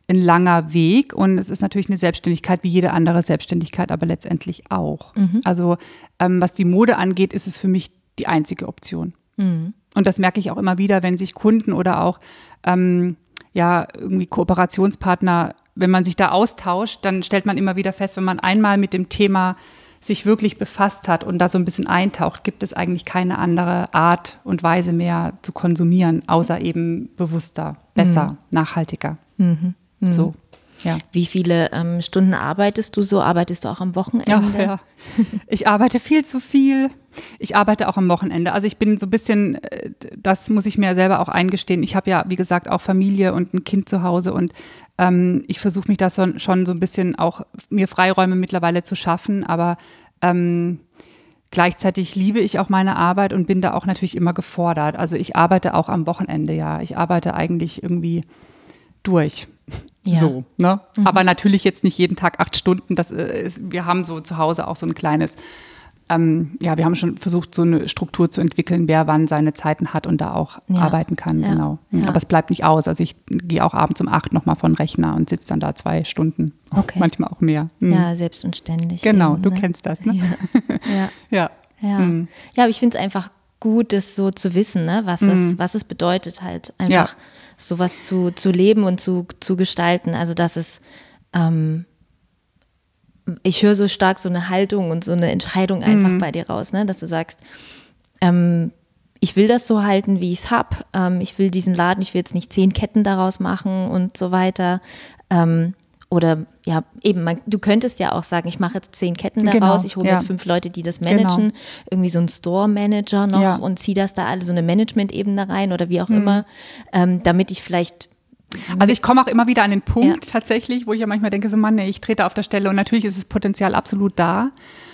ein langer Weg und es ist natürlich eine Selbstständigkeit wie jede andere Selbstständigkeit, aber letztendlich auch. Mhm. Also ähm, was die Mode angeht, ist es für mich die einzige Option. Mhm. Und das merke ich auch immer wieder, wenn sich Kunden oder auch ähm, ja irgendwie Kooperationspartner, wenn man sich da austauscht, dann stellt man immer wieder fest, wenn man einmal mit dem Thema sich wirklich befasst hat und da so ein bisschen eintaucht, gibt es eigentlich keine andere Art und Weise mehr zu konsumieren, außer eben bewusster, besser, mhm. nachhaltiger. Mhm. Mhm. So. Ja. Wie viele ähm, Stunden arbeitest du so? Arbeitest du auch am Wochenende? Ja, ja. Ich arbeite viel zu viel. Ich arbeite auch am Wochenende. Also ich bin so ein bisschen, äh, das muss ich mir selber auch eingestehen. Ich habe ja, wie gesagt, auch Familie und ein Kind zu Hause und ähm, ich versuche mich da so, schon so ein bisschen auch mir Freiräume mittlerweile zu schaffen. Aber ähm, Gleichzeitig liebe ich auch meine Arbeit und bin da auch natürlich immer gefordert. Also ich arbeite auch am Wochenende, ja. Ich arbeite eigentlich irgendwie durch. Ja. So, ne? Mhm. Aber natürlich jetzt nicht jeden Tag acht Stunden. Das äh, ist, wir haben so zu Hause auch so ein kleines, ähm, ja, wir haben schon versucht, so eine Struktur zu entwickeln, wer wann seine Zeiten hat und da auch ja. arbeiten kann, ja. genau. Mhm. Aber es bleibt nicht aus. Also ich gehe auch abends um acht nochmal von Rechner und sitze dann da zwei Stunden. Okay. Manchmal auch mehr. Mhm. Ja, selbst und ständig. Genau, eben, du ne? kennst das, ne? Ja. ja. Ja, mhm. ja. aber ich finde es einfach gut, das so zu wissen, ne? was, es, mhm. was es bedeutet, halt einfach sowas zu, zu leben und zu, zu gestalten. Also dass es, ähm, ich höre so stark so eine Haltung und so eine Entscheidung einfach mhm. bei dir raus, ne? dass du sagst, ähm, ich will das so halten, wie ich es habe. Ähm, ich will diesen Laden, ich will jetzt nicht zehn Ketten daraus machen und so weiter. Ähm, oder ja, eben, man, du könntest ja auch sagen, ich mache jetzt zehn Ketten daraus, genau, ich hole ja. jetzt fünf Leute, die das managen, genau. irgendwie so ein Store-Manager noch ja. und ziehe das da alle so eine Management-Ebene rein oder wie auch mhm. immer, ähm, damit ich vielleicht also ich komme auch immer wieder an den Punkt ja. tatsächlich, wo ich ja manchmal denke, so Mann, nee, ich trete auf der Stelle und natürlich ist das Potenzial absolut da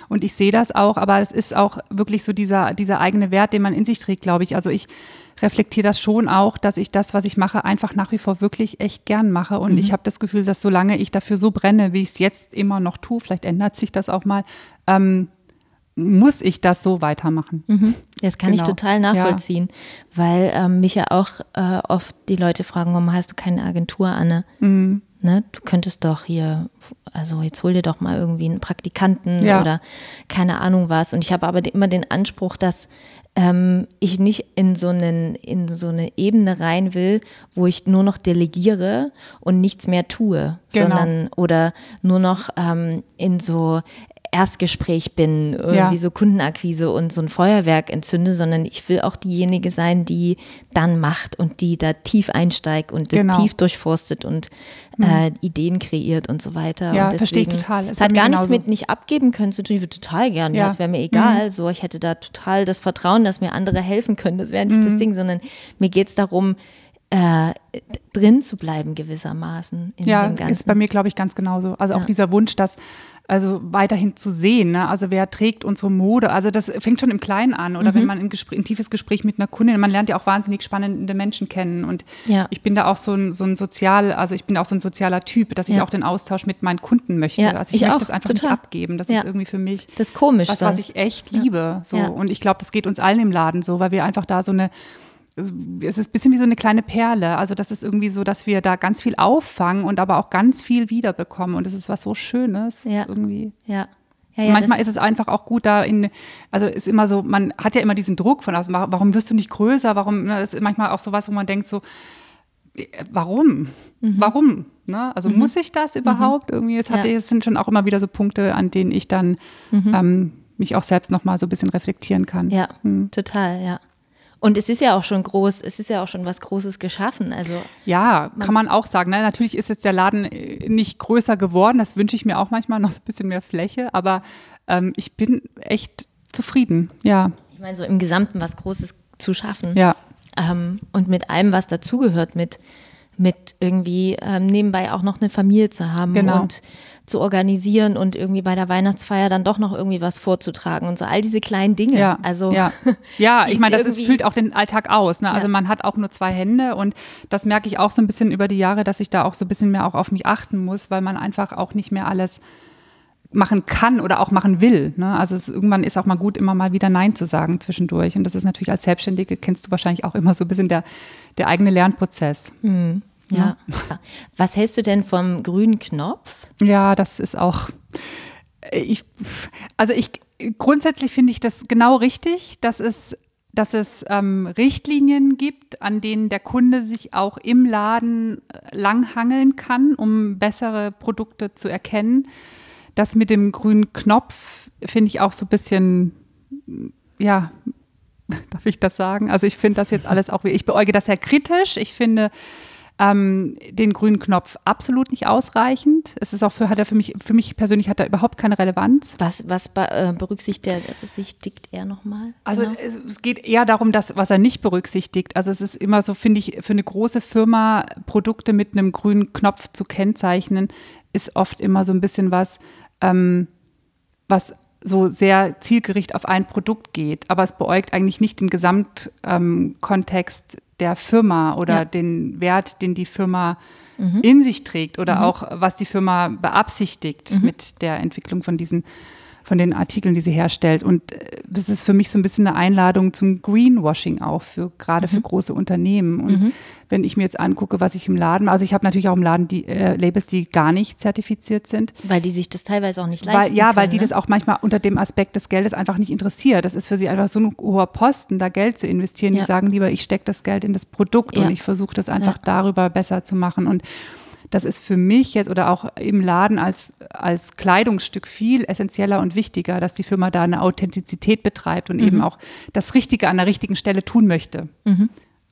und ich sehe das auch, aber es ist auch wirklich so dieser, dieser eigene Wert, den man in sich trägt, glaube ich. Also ich reflektiere das schon auch, dass ich das, was ich mache, einfach nach wie vor wirklich echt gern mache und mhm. ich habe das Gefühl, dass solange ich dafür so brenne, wie ich es jetzt immer noch tue, vielleicht ändert sich das auch mal, ähm, muss ich das so weitermachen. Mhm. Das kann genau. ich total nachvollziehen, ja. weil ähm, mich ja auch äh, oft die Leute fragen, warum hast du keine Agentur, Anne? Mhm. Ne, du könntest doch hier, also jetzt hol dir doch mal irgendwie einen Praktikanten ja. oder keine Ahnung was. Und ich habe aber immer den Anspruch, dass ähm, ich nicht in so, einen, in so eine Ebene rein will, wo ich nur noch delegiere und nichts mehr tue, genau. sondern oder nur noch ähm, in so Erstgespräch bin, irgendwie ja. so Kundenakquise und so ein Feuerwerk entzünde, sondern ich will auch diejenige sein, die dann macht und die da tief einsteigt und das genau. tief durchforstet und mhm. äh, Ideen kreiert und so weiter. Ja, verstehe ich total. Es hat gar nichts mit nicht abgeben können zu tun. Ich würde total gerne, ja. es wäre mir egal. Mhm. So, ich hätte da total das Vertrauen, dass mir andere helfen können. Das wäre nicht mhm. das Ding, sondern mir geht es darum, äh, drin zu bleiben gewissermaßen. ja, ist bei mir, glaube ich, ganz genauso. Also auch dieser Wunsch, dass also weiterhin zu sehen. Ne? Also wer trägt unsere Mode? Also das fängt schon im Kleinen an. Oder mhm. wenn man ein, Gespräch, ein, tiefes Gespräch mit einer Kundin, man lernt ja auch wahnsinnig spannende Menschen kennen. Und ja. ich bin da auch so ein, so ein sozial, also ich bin auch so ein sozialer Typ, dass ich auch den Austausch mit meinen Kunden möchte. Ja, also ich, ich möchte das einfach total. nicht abgeben. Das ist irgendwie für mich das komisch was, was ich echt liebe. So. Und ich glaube, das geht uns allen im Laden so, weil wir einfach da so eine es ist ein bisschen wie so eine kleine Perle. Also das ist irgendwie so, dass wir da ganz viel auffangen und aber auch ganz viel wiederbekommen. Und das ist was so Schönes. Ja. Irgendwie. Ja. Ja, ja, Manchmal ist es einfach auch gut da in, also ist immer so, man hat ja immer diesen Druck von außen, warum wirst du nicht größer, warum, ne, ist manchmal auch so was, wo man denkt so, äh, warum? Mhm. Warum? Ne? Also mhm. muss ich das mhm. überhaupt? Mhm. Irgendwie, es, hat, ja. es sind schon auch immer wieder so Punkte, an denen ich dann mhm. ähm, mich auch selbst nochmal so ein bisschen reflektieren kann. Ja, hm. total, ja. Und es ist ja auch schon groß, es ist ja auch schon was Großes geschaffen. Also ja, kann man auch sagen. Ne? Natürlich ist jetzt der Laden äh, nicht größer geworden. Das wünsche ich mir auch manchmal noch ein bisschen mehr Fläche. Aber ähm, ich bin echt zufrieden. Ja. Ich meine, so im Gesamten was Großes zu schaffen. Ja. Ähm, und mit allem, was dazugehört, mit mit irgendwie ähm, nebenbei auch noch eine Familie zu haben genau. und zu organisieren und irgendwie bei der Weihnachtsfeier dann doch noch irgendwie was vorzutragen und so all diese kleinen Dinge. Ja, also ja, ja ich meine, das ist, füllt auch den Alltag aus. Ne? Also ja. man hat auch nur zwei Hände und das merke ich auch so ein bisschen über die Jahre, dass ich da auch so ein bisschen mehr auch auf mich achten muss, weil man einfach auch nicht mehr alles machen kann oder auch machen will. Ne? Also es, irgendwann ist auch mal gut, immer mal wieder Nein zu sagen zwischendurch. Und das ist natürlich als Selbstständige, kennst du wahrscheinlich auch immer so ein bisschen der, der eigene Lernprozess. Mhm. Ja. ja. Was hältst du denn vom grünen Knopf? Ja, das ist auch. Ich, also ich grundsätzlich finde ich das genau richtig, dass es, dass es ähm, Richtlinien gibt, an denen der Kunde sich auch im Laden äh, langhangeln kann, um bessere Produkte zu erkennen. Das mit dem grünen Knopf finde ich auch so ein bisschen, ja, darf ich das sagen? Also ich finde das jetzt alles auch, ich beäuge das sehr kritisch. Ich finde, ähm, den grünen Knopf absolut nicht ausreichend. Es ist auch für, hat er für mich, für mich persönlich hat er überhaupt keine Relevanz. Was, was äh, berücksichtigt er, nochmal? Also genau. es, es, geht eher darum, dass, was er nicht berücksichtigt. Also es ist immer so, finde ich, für eine große Firma Produkte mit einem grünen Knopf zu kennzeichnen, ist oft immer so ein bisschen was, ähm, was so sehr zielgerichtet auf ein Produkt geht. Aber es beäugt eigentlich nicht den Gesamtkontext ähm, der Firma oder ja. den Wert, den die Firma mhm. in sich trägt oder mhm. auch was die Firma beabsichtigt mhm. mit der Entwicklung von diesen von den Artikeln, die sie herstellt. Und äh, das ist für mich so ein bisschen eine Einladung zum Greenwashing auch, für, gerade mhm. für große Unternehmen. Und mhm. wenn ich mir jetzt angucke, was ich im Laden, also ich habe natürlich auch im Laden die äh, Labels, die gar nicht zertifiziert sind. Weil die sich das teilweise auch nicht leisten weil, Ja, können, weil die ne? das auch manchmal unter dem Aspekt des Geldes einfach nicht interessiert. Das ist für sie einfach so ein hoher Posten, da Geld zu investieren. Ja. Die sagen lieber, ich stecke das Geld in das Produkt ja. und ich versuche das einfach ja. darüber besser zu machen. Und das ist für mich jetzt oder auch im Laden als, als Kleidungsstück viel essentieller und wichtiger, dass die Firma da eine Authentizität betreibt und mhm. eben auch das Richtige an der richtigen Stelle tun möchte. Mhm.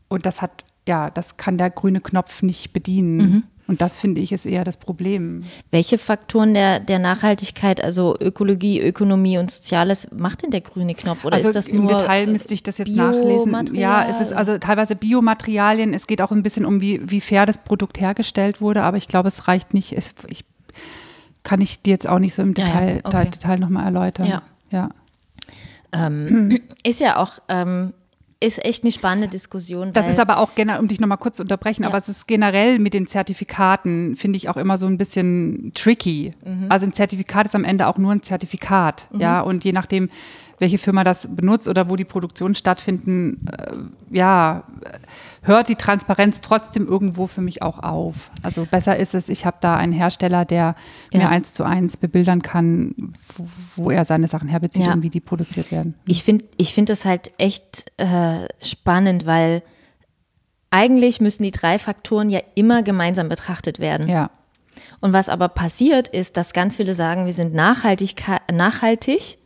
Und das hat, ja, das kann der grüne Knopf nicht bedienen. Und das finde ich ist eher das Problem. Welche Faktoren der, der Nachhaltigkeit, also Ökologie, Ökonomie und Soziales, macht denn der grüne Knopf? Oder also ist das nur im Detail müsste ich das jetzt nachlesen. Ja, es ist also teilweise Biomaterialien. Es geht auch ein bisschen um, wie, wie fair das Produkt hergestellt wurde, aber ich glaube, es reicht nicht. Es, ich, kann ich dir jetzt auch nicht so im Detail, ja, ja. Okay. Detail nochmal erläutern. Ja. ja. Ähm, ist ja auch ähm, ist echt eine spannende Diskussion. Das ist aber auch generell, um dich nochmal kurz zu unterbrechen, ja. aber es ist generell mit den Zertifikaten, finde ich auch immer so ein bisschen tricky. Mhm. Also ein Zertifikat ist am Ende auch nur ein Zertifikat. Mhm. Ja, und je nachdem, welche Firma das benutzt oder wo die Produktionen stattfinden, äh, ja, hört die Transparenz trotzdem irgendwo für mich auch auf. Also besser ist es, ich habe da einen Hersteller, der ja. mir eins zu eins bebildern kann, wo, wo er seine Sachen herbezieht ja. und wie die produziert werden. Ich finde ich find das halt echt äh, spannend, weil eigentlich müssen die drei Faktoren ja immer gemeinsam betrachtet werden. Ja. Und was aber passiert ist, dass ganz viele sagen, wir sind nachhaltig, nachhaltig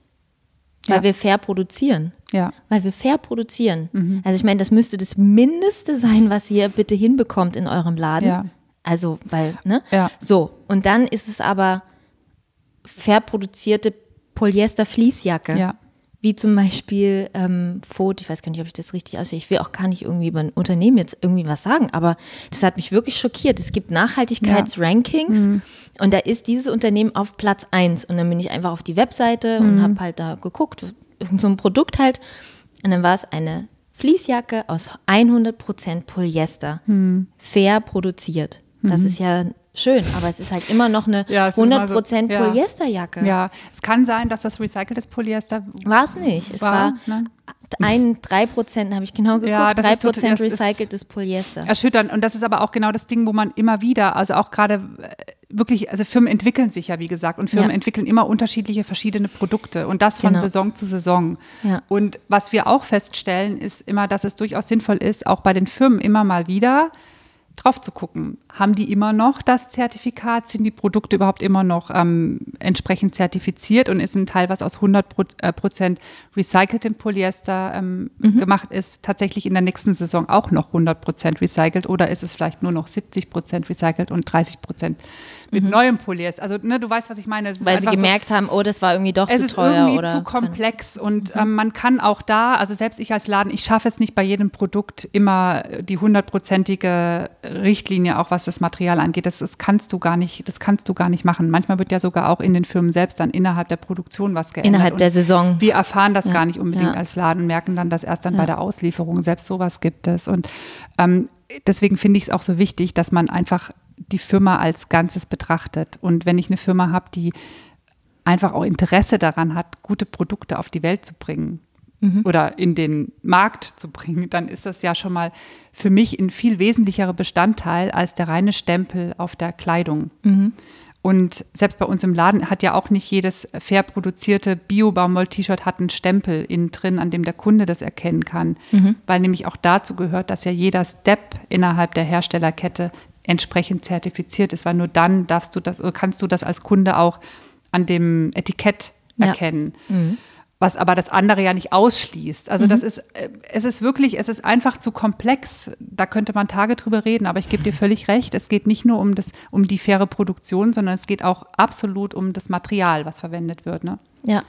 weil ja. wir fair produzieren. Ja. Weil wir fair produzieren. Mhm. Also ich meine, das müsste das Mindeste sein, was ihr bitte hinbekommt in eurem Laden. Ja. Also, weil, ne? Ja. So, und dann ist es aber fair produzierte Polyester-Fließjacke. Ja wie zum Beispiel ähm, Fot, ich weiß gar nicht, ob ich das richtig ausspreche, ich will auch gar nicht irgendwie über ein Unternehmen jetzt irgendwie was sagen, aber das hat mich wirklich schockiert. Es gibt Nachhaltigkeitsrankings ja. mhm. und da ist dieses Unternehmen auf Platz 1 und dann bin ich einfach auf die Webseite mhm. und habe halt da geguckt, so ein Produkt halt und dann war es eine Fließjacke aus 100% Polyester, mhm. fair produziert. Das mhm. ist ja schön, aber es ist halt immer noch eine ja, 100% so, Polyesterjacke. Ja, es kann sein, dass das recyceltes Polyester war es nicht. Es war, war ein 3%, habe ich genau geguckt, ja, 3% so, recyceltes Polyester. Erschütternd. Und das ist aber auch genau das Ding, wo man immer wieder, also auch gerade äh, wirklich, also Firmen entwickeln sich ja, wie gesagt, und Firmen ja. entwickeln immer unterschiedliche verschiedene Produkte und das von genau. Saison zu Saison. Ja. Und was wir auch feststellen, ist immer, dass es durchaus sinnvoll ist, auch bei den Firmen immer mal wieder drauf zu gucken. Haben die immer noch das Zertifikat? Sind die Produkte überhaupt immer noch ähm, entsprechend zertifiziert und ist ein Teil, was aus 100 äh, Prozent recyceltem Polyester ähm, mhm. gemacht ist, tatsächlich in der nächsten Saison auch noch 100 Prozent recycelt oder ist es vielleicht nur noch 70 Prozent recycelt und 30 Prozent mit mhm. neuem Polyester? Also ne, du weißt, was ich meine. Weil sie gemerkt so, haben, oh, das war irgendwie doch zu teuer. Es ist irgendwie oder zu komplex und mhm. ähm, man kann auch da, also selbst ich als Laden, ich schaffe es nicht bei jedem Produkt immer die hundertprozentige Richtlinie, auch was das Material angeht. Das, das, kannst du gar nicht, das kannst du gar nicht machen. Manchmal wird ja sogar auch in den Firmen selbst dann innerhalb der Produktion was geändert. Innerhalb der Saison. Wir erfahren das ja. gar nicht unbedingt ja. als Laden, merken dann das erst dann ja. bei der Auslieferung. Selbst sowas gibt es. Und ähm, deswegen finde ich es auch so wichtig, dass man einfach die Firma als Ganzes betrachtet. Und wenn ich eine Firma habe, die einfach auch Interesse daran hat, gute Produkte auf die Welt zu bringen, mhm. oder in den Markt zu bringen, dann ist das ja schon mal für mich ein viel wesentlicherer Bestandteil als der reine Stempel auf der Kleidung. Mhm. Und selbst bei uns im Laden hat ja auch nicht jedes fair produzierte Bio-Baumwoll-T-Shirt hat einen Stempel innen drin, an dem der Kunde das erkennen kann. Mhm. Weil nämlich auch dazu gehört, dass ja jeder Step innerhalb der Herstellerkette entsprechend zertifiziert ist, weil nur dann darfst du das, kannst du das als Kunde auch an dem Etikett erkennen. Ja. Mhm was aber das andere ja nicht ausschließt. Also mhm. das ist, äh, es ist wirklich, es ist einfach zu komplex. Da könnte man Tage drüber reden, aber ich gebe dir völlig recht. Es geht nicht nur um das, um die faire Produktion, sondern es geht auch absolut um das Material, was verwendet wird. Ne? Ja.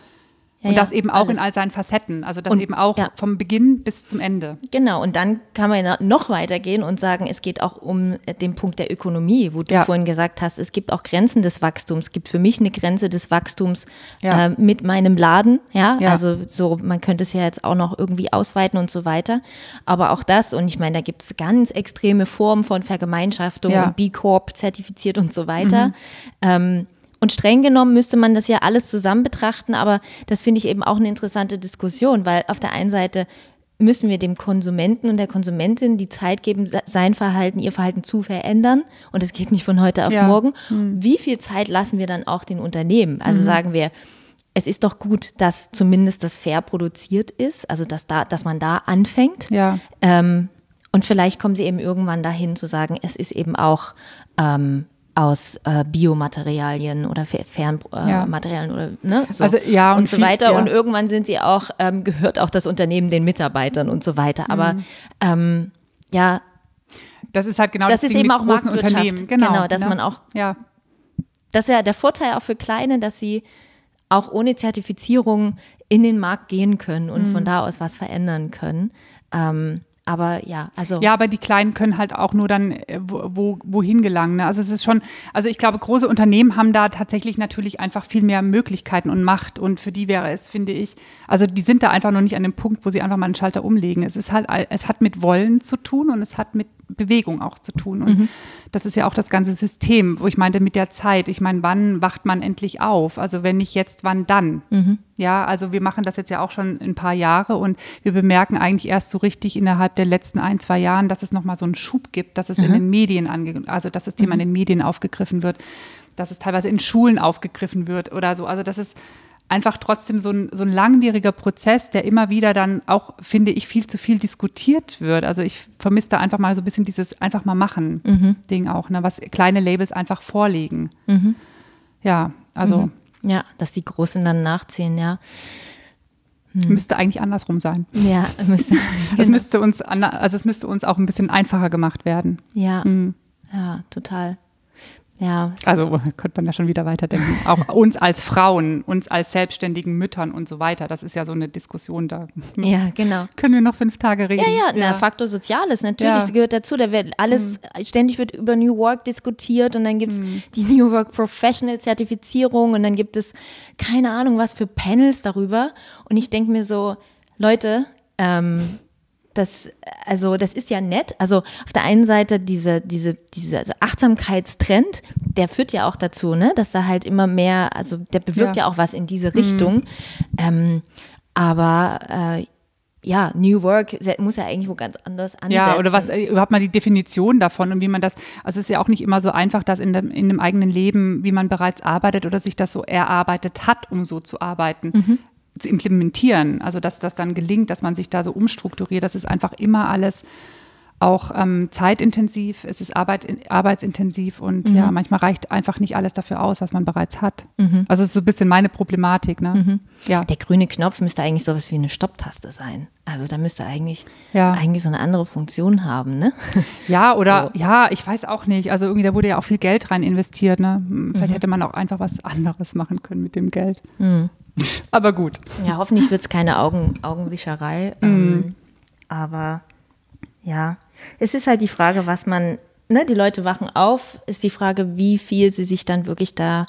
Ja, und das eben auch alles. in all seinen Facetten. Also das und, eben auch ja. vom Beginn bis zum Ende. Genau, und dann kann man noch weitergehen und sagen, es geht auch um den Punkt der Ökonomie, wo du vorhin gesagt hast, es gibt auch Grenzen des Wachstums. Es gibt für mich eine Grenze des Wachstums äh, mit meinem Laden. Ja? also so, man könnte es ja jetzt auch noch irgendwie ausweiten und so weiter. Aber auch das, und ich meine, da gibt es ganz extreme Formen von Vergemeinschaftung und B Corp zertifiziert und so weiter. Mhm. Ähm, und streng genommen müsste man das ja alles zusammen betrachten, aber das finde ich eben auch eine interessante Diskussion, weil auf der einen Seite müssen wir dem Konsumenten und der Konsumentin die Zeit geben, sein Verhalten, ihr Verhalten zu verändern. Und es geht nicht von heute auf ja. morgen. Mhm. Wie viel Zeit lassen wir dann auch den Unternehmen? Also mhm. sagen wir, es ist doch gut, dass zumindest das fair produziert ist, also dass da, dass man da anfängt. Ja. Ähm, und vielleicht kommen sie eben irgendwann dahin zu sagen, es ist eben auch ähm, aus äh, Biomaterialien oder Fernmaterialien äh, ja. oder ne, so. Also, ja, und, und so viel, weiter. Ja. Und irgendwann sind sie auch, ähm, gehört auch das Unternehmen den Mitarbeitern und so weiter. Aber mhm. ähm, ja. Das ist halt genau das, das ist Ding eben auch großen Unternehmen. Genau, genau dass ne? man auch. Ja. Das ist ja der Vorteil auch für Kleine, dass sie auch ohne Zertifizierung in den Markt gehen können und mhm. von da aus was verändern können. Ähm, aber ja, also. Ja, aber die Kleinen können halt auch nur dann äh, wo, wohin gelangen. Ne? Also es ist schon, also ich glaube, große Unternehmen haben da tatsächlich natürlich einfach viel mehr Möglichkeiten und Macht. Und für die wäre es, finde ich, also die sind da einfach noch nicht an dem Punkt, wo sie einfach mal einen Schalter umlegen. Es ist halt, es hat mit Wollen zu tun und es hat mit Bewegung auch zu tun. Und mhm. das ist ja auch das ganze System, wo ich meinte mit der Zeit. Ich meine, wann wacht man endlich auf? Also wenn nicht jetzt, wann dann? Mhm. Ja, also wir machen das jetzt ja auch schon ein paar Jahre und wir bemerken eigentlich erst so richtig innerhalb der letzten ein, zwei Jahren, dass es nochmal so einen Schub gibt, dass es mhm. in den Medien ange also dass das Thema mhm. in den Medien aufgegriffen wird, dass es teilweise in Schulen aufgegriffen wird oder so. Also das ist einfach trotzdem so ein, so ein langwieriger Prozess, der immer wieder dann auch, finde ich, viel zu viel diskutiert wird. Also ich vermisse da einfach mal so ein bisschen dieses einfach mal machen mhm. Ding auch, ne, was kleine Labels einfach vorlegen. Mhm. Ja, also mhm. Ja, dass die Großen dann nachziehen, ja. Hm. Müsste eigentlich andersrum sein. Ja, müsste. Das genau. müsste uns, also es müsste uns auch ein bisschen einfacher gemacht werden. Ja, hm. ja, total. Ja. Also könnte man ja schon wieder weiterdenken. Auch uns als Frauen, uns als selbstständigen Müttern und so weiter. Das ist ja so eine Diskussion da. Ja, genau. Können wir noch fünf Tage reden? Ja, ja, ja. Na, Faktor Soziales, natürlich, ja. gehört dazu. Da wird alles, mhm. ständig wird über New Work diskutiert und dann gibt es mhm. die New Work Professional Zertifizierung und dann gibt es keine Ahnung was für Panels darüber. Und ich denke mir so, Leute, ähm, das, also das ist ja nett. Also auf der einen Seite diese, diese, diese also Achtsamkeitstrend, der führt ja auch dazu, ne, dass da halt immer mehr, also der bewirkt ja, ja auch was in diese Richtung. Mhm. Ähm, aber äh, ja, New Work muss ja eigentlich wo ganz anders ansetzen. Ja, oder was äh, überhaupt mal die Definition davon und wie man das, also es ist ja auch nicht immer so einfach, das in dem, in dem eigenen Leben, wie man bereits arbeitet oder sich das so erarbeitet hat, um so zu arbeiten. Mhm zu implementieren. Also dass das dann gelingt, dass man sich da so umstrukturiert. Das ist einfach immer alles auch ähm, zeitintensiv, es ist Arbeit, arbeitsintensiv und mhm. ja, manchmal reicht einfach nicht alles dafür aus, was man bereits hat. Mhm. Also es ist so ein bisschen meine Problematik. Ne? Mhm. Ja. Der grüne Knopf müsste eigentlich sowas wie eine Stopptaste sein. Also da müsste eigentlich, ja. eigentlich so eine andere Funktion haben, ne? Ja, oder so. ja, ich weiß auch nicht. Also irgendwie, da wurde ja auch viel Geld rein investiert, ne? Vielleicht mhm. hätte man auch einfach was anderes machen können mit dem Geld. Aber gut. Ja, hoffentlich wird es keine Augen, Augenwischerei. Mhm. Ähm, aber ja, es ist halt die Frage, was man, ne, die Leute wachen auf, ist die Frage, wie viel sie sich dann wirklich da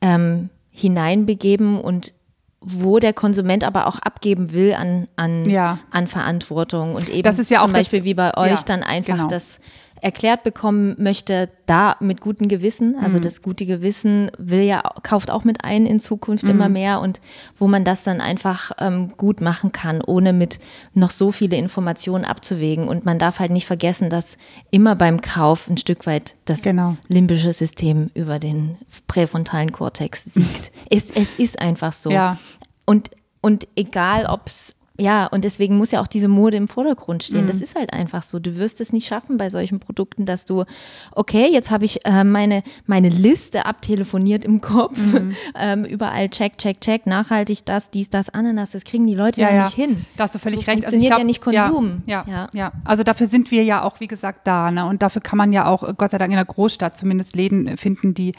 ähm, hineinbegeben und wo der Konsument aber auch abgeben will an, an, ja. an Verantwortung und eben das ist ja zum auch Beispiel das, wie bei euch ja, dann einfach genau. das erklärt bekommen möchte, da mit gutem Gewissen. Also mhm. das gute Gewissen will ja, kauft auch mit ein in Zukunft mhm. immer mehr und wo man das dann einfach ähm, gut machen kann, ohne mit noch so viele Informationen abzuwägen. Und man darf halt nicht vergessen, dass immer beim Kauf ein Stück weit das genau. limbische System über den präfrontalen Kortex siegt. es, es ist einfach so. Ja. Und, und egal, ob es ja, und deswegen muss ja auch diese Mode im Vordergrund stehen. Mhm. Das ist halt einfach so. Du wirst es nicht schaffen bei solchen Produkten, dass du, okay, jetzt habe ich äh, meine, meine Liste abtelefoniert im Kopf. Mhm. Ähm, überall check, check, check, nachhaltig das, dies, das, Ananas. Das kriegen die Leute ja, ja nicht hin. Da hast du völlig so recht. Funktioniert also glaub, ja nicht Konsum. Ja, ja, ja, Also dafür sind wir ja auch, wie gesagt, da. Ne? Und dafür kann man ja auch, Gott sei Dank, in der Großstadt zumindest Läden finden, die,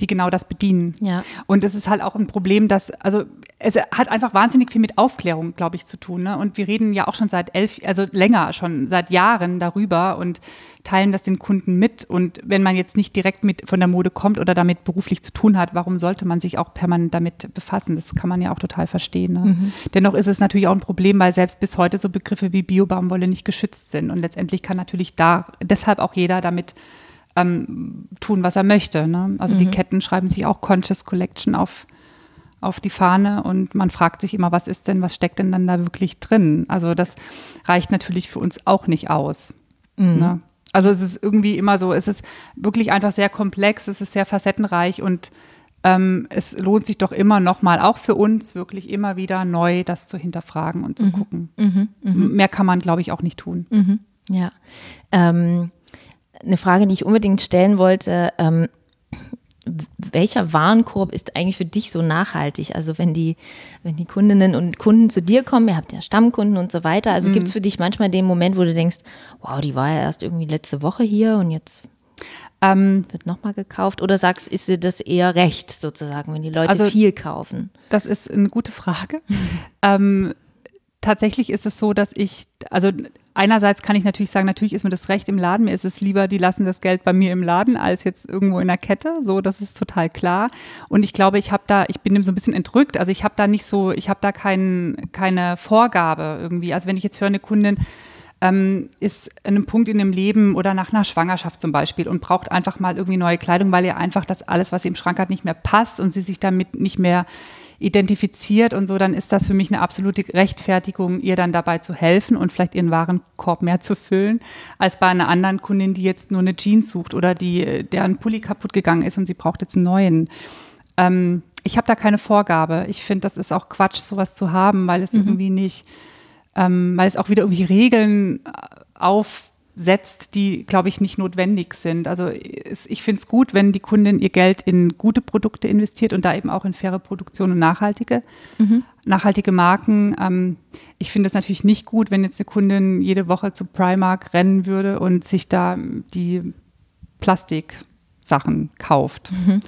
die genau das bedienen. Ja. Und es ist halt auch ein Problem, dass, also es hat einfach wahnsinnig viel mit Aufklärung, glaube ich, zu tun. Ne? Und wir reden ja auch schon seit elf, also länger schon seit Jahren darüber und teilen das den Kunden mit. Und wenn man jetzt nicht direkt mit von der Mode kommt oder damit beruflich zu tun hat, warum sollte man sich auch permanent damit befassen? Das kann man ja auch total verstehen. Ne? Mhm. Dennoch ist es natürlich auch ein Problem, weil selbst bis heute so Begriffe wie Biobaumwolle nicht geschützt sind. Und letztendlich kann natürlich da deshalb auch jeder damit ähm, tun, was er möchte. Ne? Also mhm. die Ketten schreiben sich auch Conscious Collection auf auf die Fahne und man fragt sich immer, was ist denn, was steckt denn dann da wirklich drin? Also das reicht natürlich für uns auch nicht aus. Mhm. Ne? Also es ist irgendwie immer so, es ist wirklich einfach sehr komplex, es ist sehr facettenreich und ähm, es lohnt sich doch immer noch mal, auch für uns, wirklich immer wieder neu das zu hinterfragen und zu mhm. gucken. Mhm. mhm. Mehr kann man, glaube ich, auch nicht tun. Mhm. Ja. Ähm, eine Frage, die ich unbedingt stellen wollte, ähm, welcher Warenkorb ist eigentlich für dich so nachhaltig? Also wenn die, wenn die Kundinnen und Kunden zu dir kommen, ihr habt ja Stammkunden und so weiter, also mhm. gibt es für dich manchmal den Moment, wo du denkst, wow, die war ja erst irgendwie letzte Woche hier und jetzt ähm, wird nochmal gekauft? Oder sagst, ist dir das eher recht sozusagen, wenn die Leute also, viel kaufen? Das ist eine gute Frage. ähm, tatsächlich ist es so, dass ich, also einerseits kann ich natürlich sagen, natürlich ist mir das recht im Laden. Mir ist es lieber, die lassen das Geld bei mir im Laden als jetzt irgendwo in der Kette. So, das ist total klar. Und ich glaube, ich habe da, ich bin dem so ein bisschen entrückt. Also ich habe da nicht so, ich habe da kein, keine Vorgabe irgendwie. Also wenn ich jetzt höre, eine Kundin ähm, ist an einem Punkt in dem Leben oder nach einer Schwangerschaft zum Beispiel und braucht einfach mal irgendwie neue Kleidung, weil ihr einfach das alles, was sie im Schrank hat, nicht mehr passt und sie sich damit nicht mehr identifiziert und so, dann ist das für mich eine absolute Rechtfertigung, ihr dann dabei zu helfen und vielleicht ihren Warenkorb mehr zu füllen, als bei einer anderen Kundin, die jetzt nur eine Jeans sucht oder die, deren Pulli kaputt gegangen ist und sie braucht jetzt einen neuen. Ähm, ich habe da keine Vorgabe. Ich finde, das ist auch Quatsch, sowas zu haben, weil es mhm. irgendwie nicht, ähm, weil es auch wieder irgendwie Regeln auf setzt, die, glaube ich, nicht notwendig sind. Also ich finde es gut, wenn die Kundin ihr Geld in gute Produkte investiert und da eben auch in faire Produktion und nachhaltige, mhm. nachhaltige Marken. Ähm, ich finde es natürlich nicht gut, wenn jetzt eine Kundin jede Woche zu Primark rennen würde und sich da die Plastiksachen kauft. Mhm. Mhm.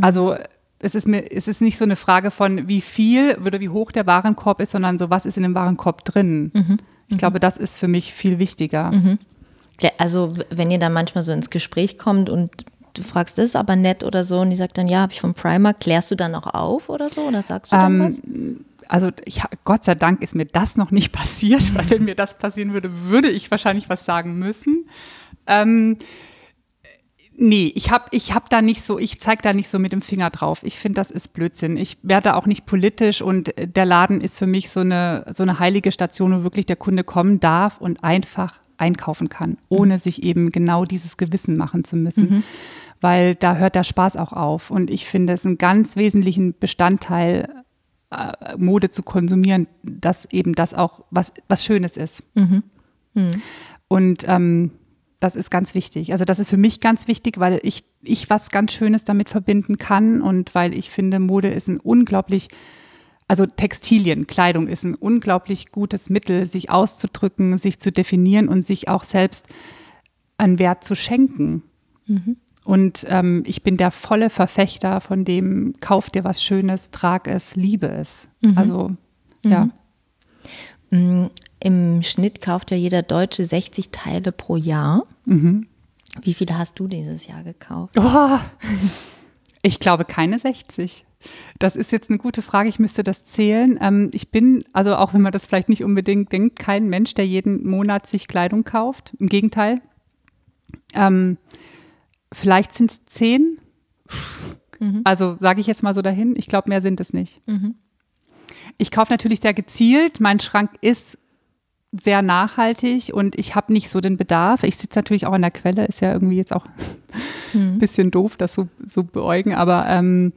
Also es ist mir, es ist nicht so eine Frage von wie viel oder wie hoch der Warenkorb ist, sondern so was ist in dem Warenkorb drin. Mhm. Ich glaube, das ist für mich viel wichtiger. Also wenn ihr dann manchmal so ins Gespräch kommt und du fragst, das ist aber nett oder so und die sagt dann, ja, habe ich vom Primer, klärst du dann auch auf oder so oder sagst du dann ähm, was? Also ich, Gott sei Dank ist mir das noch nicht passiert, weil wenn mir das passieren würde, würde ich wahrscheinlich was sagen müssen. Ähm, Nee, ich habe ich hab da nicht so, ich zeige da nicht so mit dem Finger drauf. Ich finde, das ist Blödsinn. Ich werde auch nicht politisch und der Laden ist für mich so eine, so eine heilige Station, wo wirklich der Kunde kommen darf und einfach einkaufen kann, ohne mhm. sich eben genau dieses Gewissen machen zu müssen. Mhm. Weil da hört der Spaß auch auf. Und ich finde es einen ganz wesentlichen Bestandteil, äh, Mode zu konsumieren, dass eben das auch was, was Schönes ist. Mhm. mhm. Und ähm, das ist ganz wichtig. Also das ist für mich ganz wichtig, weil ich, ich was ganz Schönes damit verbinden kann und weil ich finde, Mode ist ein unglaublich also Textilien, Kleidung ist ein unglaublich gutes Mittel, sich auszudrücken, sich zu definieren und sich auch selbst einen Wert zu schenken. Mhm. Und ähm, ich bin der volle Verfechter von dem, kauf dir was Schönes, trag es, liebe es. Mhm. Also, ja. Mhm. Im Schnitt kauft ja jeder Deutsche 60 Teile pro Jahr. Mhm. Wie viele hast du dieses Jahr gekauft? Oh, ich glaube keine 60. Das ist jetzt eine gute Frage. Ich müsste das zählen. Ähm, ich bin, also auch wenn man das vielleicht nicht unbedingt denkt, kein Mensch, der jeden Monat sich Kleidung kauft. Im Gegenteil. Ähm, vielleicht sind es zehn. Mhm. Also sage ich jetzt mal so dahin. Ich glaube, mehr sind es nicht. Mhm. Ich kaufe natürlich sehr gezielt. Mein Schrank ist sehr nachhaltig und ich habe nicht so den Bedarf. Ich sitze natürlich auch an der Quelle, ist ja irgendwie jetzt auch ein mhm. bisschen doof, das so, so beäugen, aber ähm,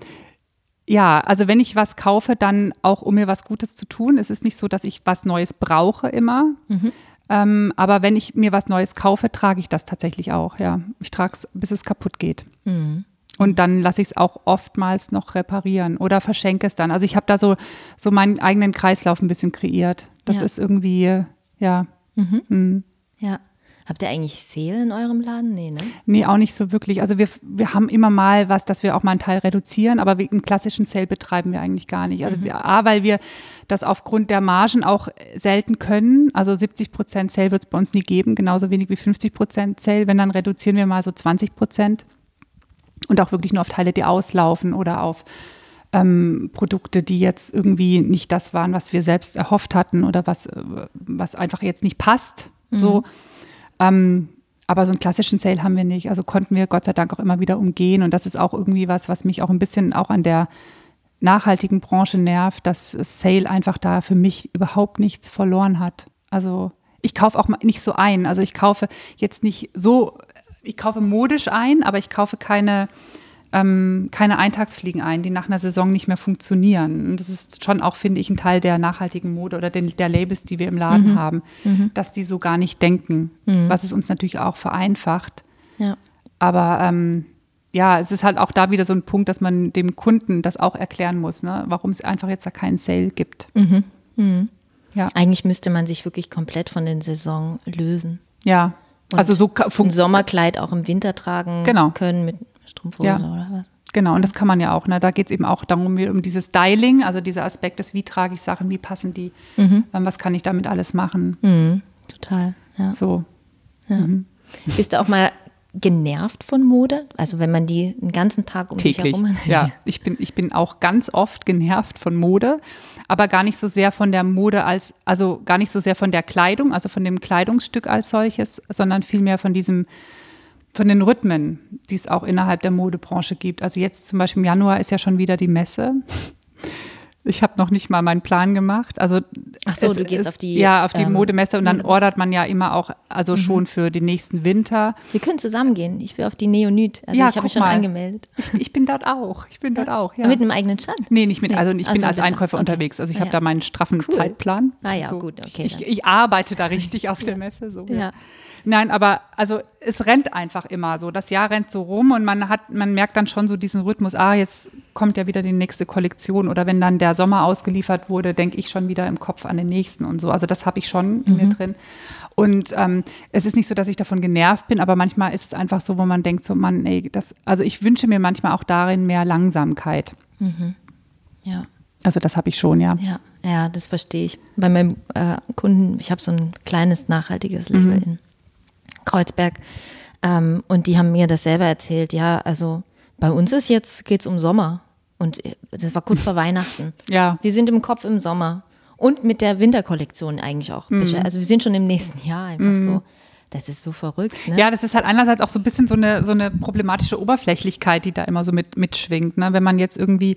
ja, also wenn ich was kaufe, dann auch, um mir was Gutes zu tun. Es ist nicht so, dass ich was Neues brauche immer. Mhm. Ähm, aber wenn ich mir was Neues kaufe, trage ich das tatsächlich auch, ja. Ich trage es, bis es kaputt geht. Mhm. Und dann lasse ich es auch oftmals noch reparieren oder verschenke es dann. Also ich habe da so, so meinen eigenen Kreislauf ein bisschen kreiert. Das ja. ist irgendwie, ja. Mhm. Mhm. Ja. Habt ihr eigentlich Sale in eurem Laden? Nee, ne? Nee, auch nicht so wirklich. Also wir, wir haben immer mal was, dass wir auch mal einen Teil reduzieren, aber einen klassischen Sale betreiben wir eigentlich gar nicht. Also mhm. wir, A, weil wir das aufgrund der Margen auch selten können. Also 70 Prozent Sale wird es bei uns nie geben, genauso wenig wie 50 Prozent Sale. Wenn, dann reduzieren wir mal so 20 Prozent. Und auch wirklich nur auf Teile, die auslaufen oder auf ähm, Produkte, die jetzt irgendwie nicht das waren, was wir selbst erhofft hatten oder was, äh, was einfach jetzt nicht passt. Mhm. So. Ähm, aber so einen klassischen Sale haben wir nicht. Also konnten wir Gott sei Dank auch immer wieder umgehen. Und das ist auch irgendwie was, was mich auch ein bisschen auch an der nachhaltigen Branche nervt, dass Sale einfach da für mich überhaupt nichts verloren hat. Also ich kaufe auch nicht so ein. Also ich kaufe jetzt nicht so, ich kaufe modisch ein, aber ich kaufe keine ähm, keine Eintagsfliegen ein, die nach einer Saison nicht mehr funktionieren. Und das ist schon auch, finde ich, ein Teil der nachhaltigen Mode oder den, der Labels, die wir im Laden Mhm. haben, dass die so gar nicht denken, was es uns natürlich auch vereinfacht. Ja. Aber ähm, ja, es ist halt auch da wieder so ein Punkt, dass man dem Kunden das auch erklären muss, ne? warum es einfach jetzt da keinen Sale gibt. Mhm. Ja, Eigentlich müsste man sich wirklich komplett von den Saison lösen. ja. Und Also so Ein Sommerkleid auch im Winter tragen Genau. können mit Strumpfhose Ja. oder was. Genau, und das kann man ja auch. Ne? Da geht es eben auch darum, um dieses Styling, also dieser Aspekt des, wie trage ich Sachen, wie passen die, ähm, was kann ich damit alles machen. Mhm. Total, ja. So. Bist du auch mal genervt von Mode? Also wenn man die einen ganzen Tag um sich täglich. herum hat? Ja, ich bin, ich bin auch ganz oft genervt von Mode, aber gar nicht so sehr von der Mode als, also gar nicht so sehr von der Kleidung, also von dem Kleidungsstück als solches, sondern vielmehr von diesem, von den Rhythmen, die es auch innerhalb der Modebranche gibt. Also jetzt zum Beispiel im Januar ist ja schon wieder die Messe. Ich habe noch nicht mal meinen Plan gemacht. Also Ach so, du gehst ist- auf die, ja auf die ähm, Modemesse und dann ordert man ja immer auch also schon für den nächsten Winter. Wir können zusammen gehen. Ich will auf die Neonit. Also Ja, ich habe mich schon mal. angemeldet. Ich, ich bin dort auch. Ich bin dort auch. Ja. Mit einem eigenen Stand. Nee, nicht mit, also ich Ach bin so, als Einkäufer okay. unterwegs. Also ich Ah, habe ja. da meinen straffen Cool. Zeitplan. Ah ja, so. gut, okay, Ich, ich arbeite da richtig auf der Messe. So, Ja. Nein, aber also es rennt einfach immer so. Das Jahr rennt so rum und man hat, man merkt dann schon so diesen Rhythmus, ah, jetzt kommt ja wieder die nächste Kollektion. Oder wenn dann der Sommer ausgeliefert wurde, denke ich schon wieder im Kopf an den nächsten und so. Also das habe ich schon in Mhm. mir drin. Und ähm, es ist nicht so, dass ich davon genervt bin, aber manchmal ist es einfach so, wo man denkt, so, Mann, ey, das, also ich wünsche mir manchmal auch darin mehr Langsamkeit. Ja. Also das habe ich schon, ja. Ja, ja, das verstehe ich. Bei meinem äh, Kunden, ich habe so ein kleines nachhaltiges Label Mhm. in Kreuzberg ähm, und die haben mir das selber erzählt. Ja, also bei uns ist jetzt geht's um Sommer und äh, das war kurz vor Weihnachten. Ja. Wir sind im Kopf im Sommer und mit der Winterkollektion eigentlich auch. Mhm. Also wir sind schon im nächsten Jahr einfach so. Das ist so verrückt. Ne? Ja, das ist halt einerseits auch so ein bisschen so eine, so eine problematische Oberflächlichkeit, die da immer so mit, mitschwingt. Ne? Wenn man jetzt irgendwie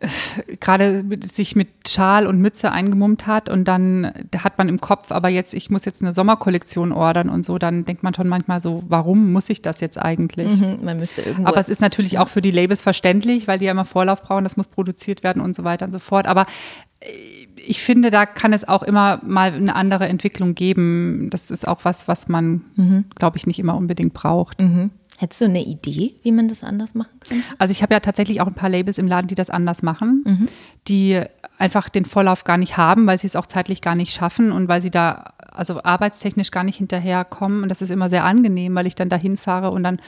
gerade sich mit Schal und Mütze eingemummt hat und dann da hat man im Kopf, aber jetzt, ich muss jetzt eine Sommerkollektion ordern und so, dann denkt man schon manchmal so, warum muss ich das jetzt eigentlich? Mhm, Man müsste irgendwo. Aber es ist natürlich auch für die Labels verständlich, weil die ja immer Vorlauf brauchen, das muss produziert werden und so weiter und so fort. Aber äh, ich finde, da kann es auch immer mal eine andere Entwicklung geben. Das ist auch was, was man, glaube ich, nicht immer unbedingt braucht. mhm. Hättest du eine Idee, wie man das anders machen könnte? Also ich habe ja tatsächlich auch ein paar Labels im Laden, die das anders machen, die einfach den Vorlauf gar nicht haben, weil sie es auch zeitlich gar nicht schaffen und weil sie da also arbeitstechnisch gar nicht hinterherkommen. Und das ist immer sehr angenehm, weil ich dann dahin fahre und dann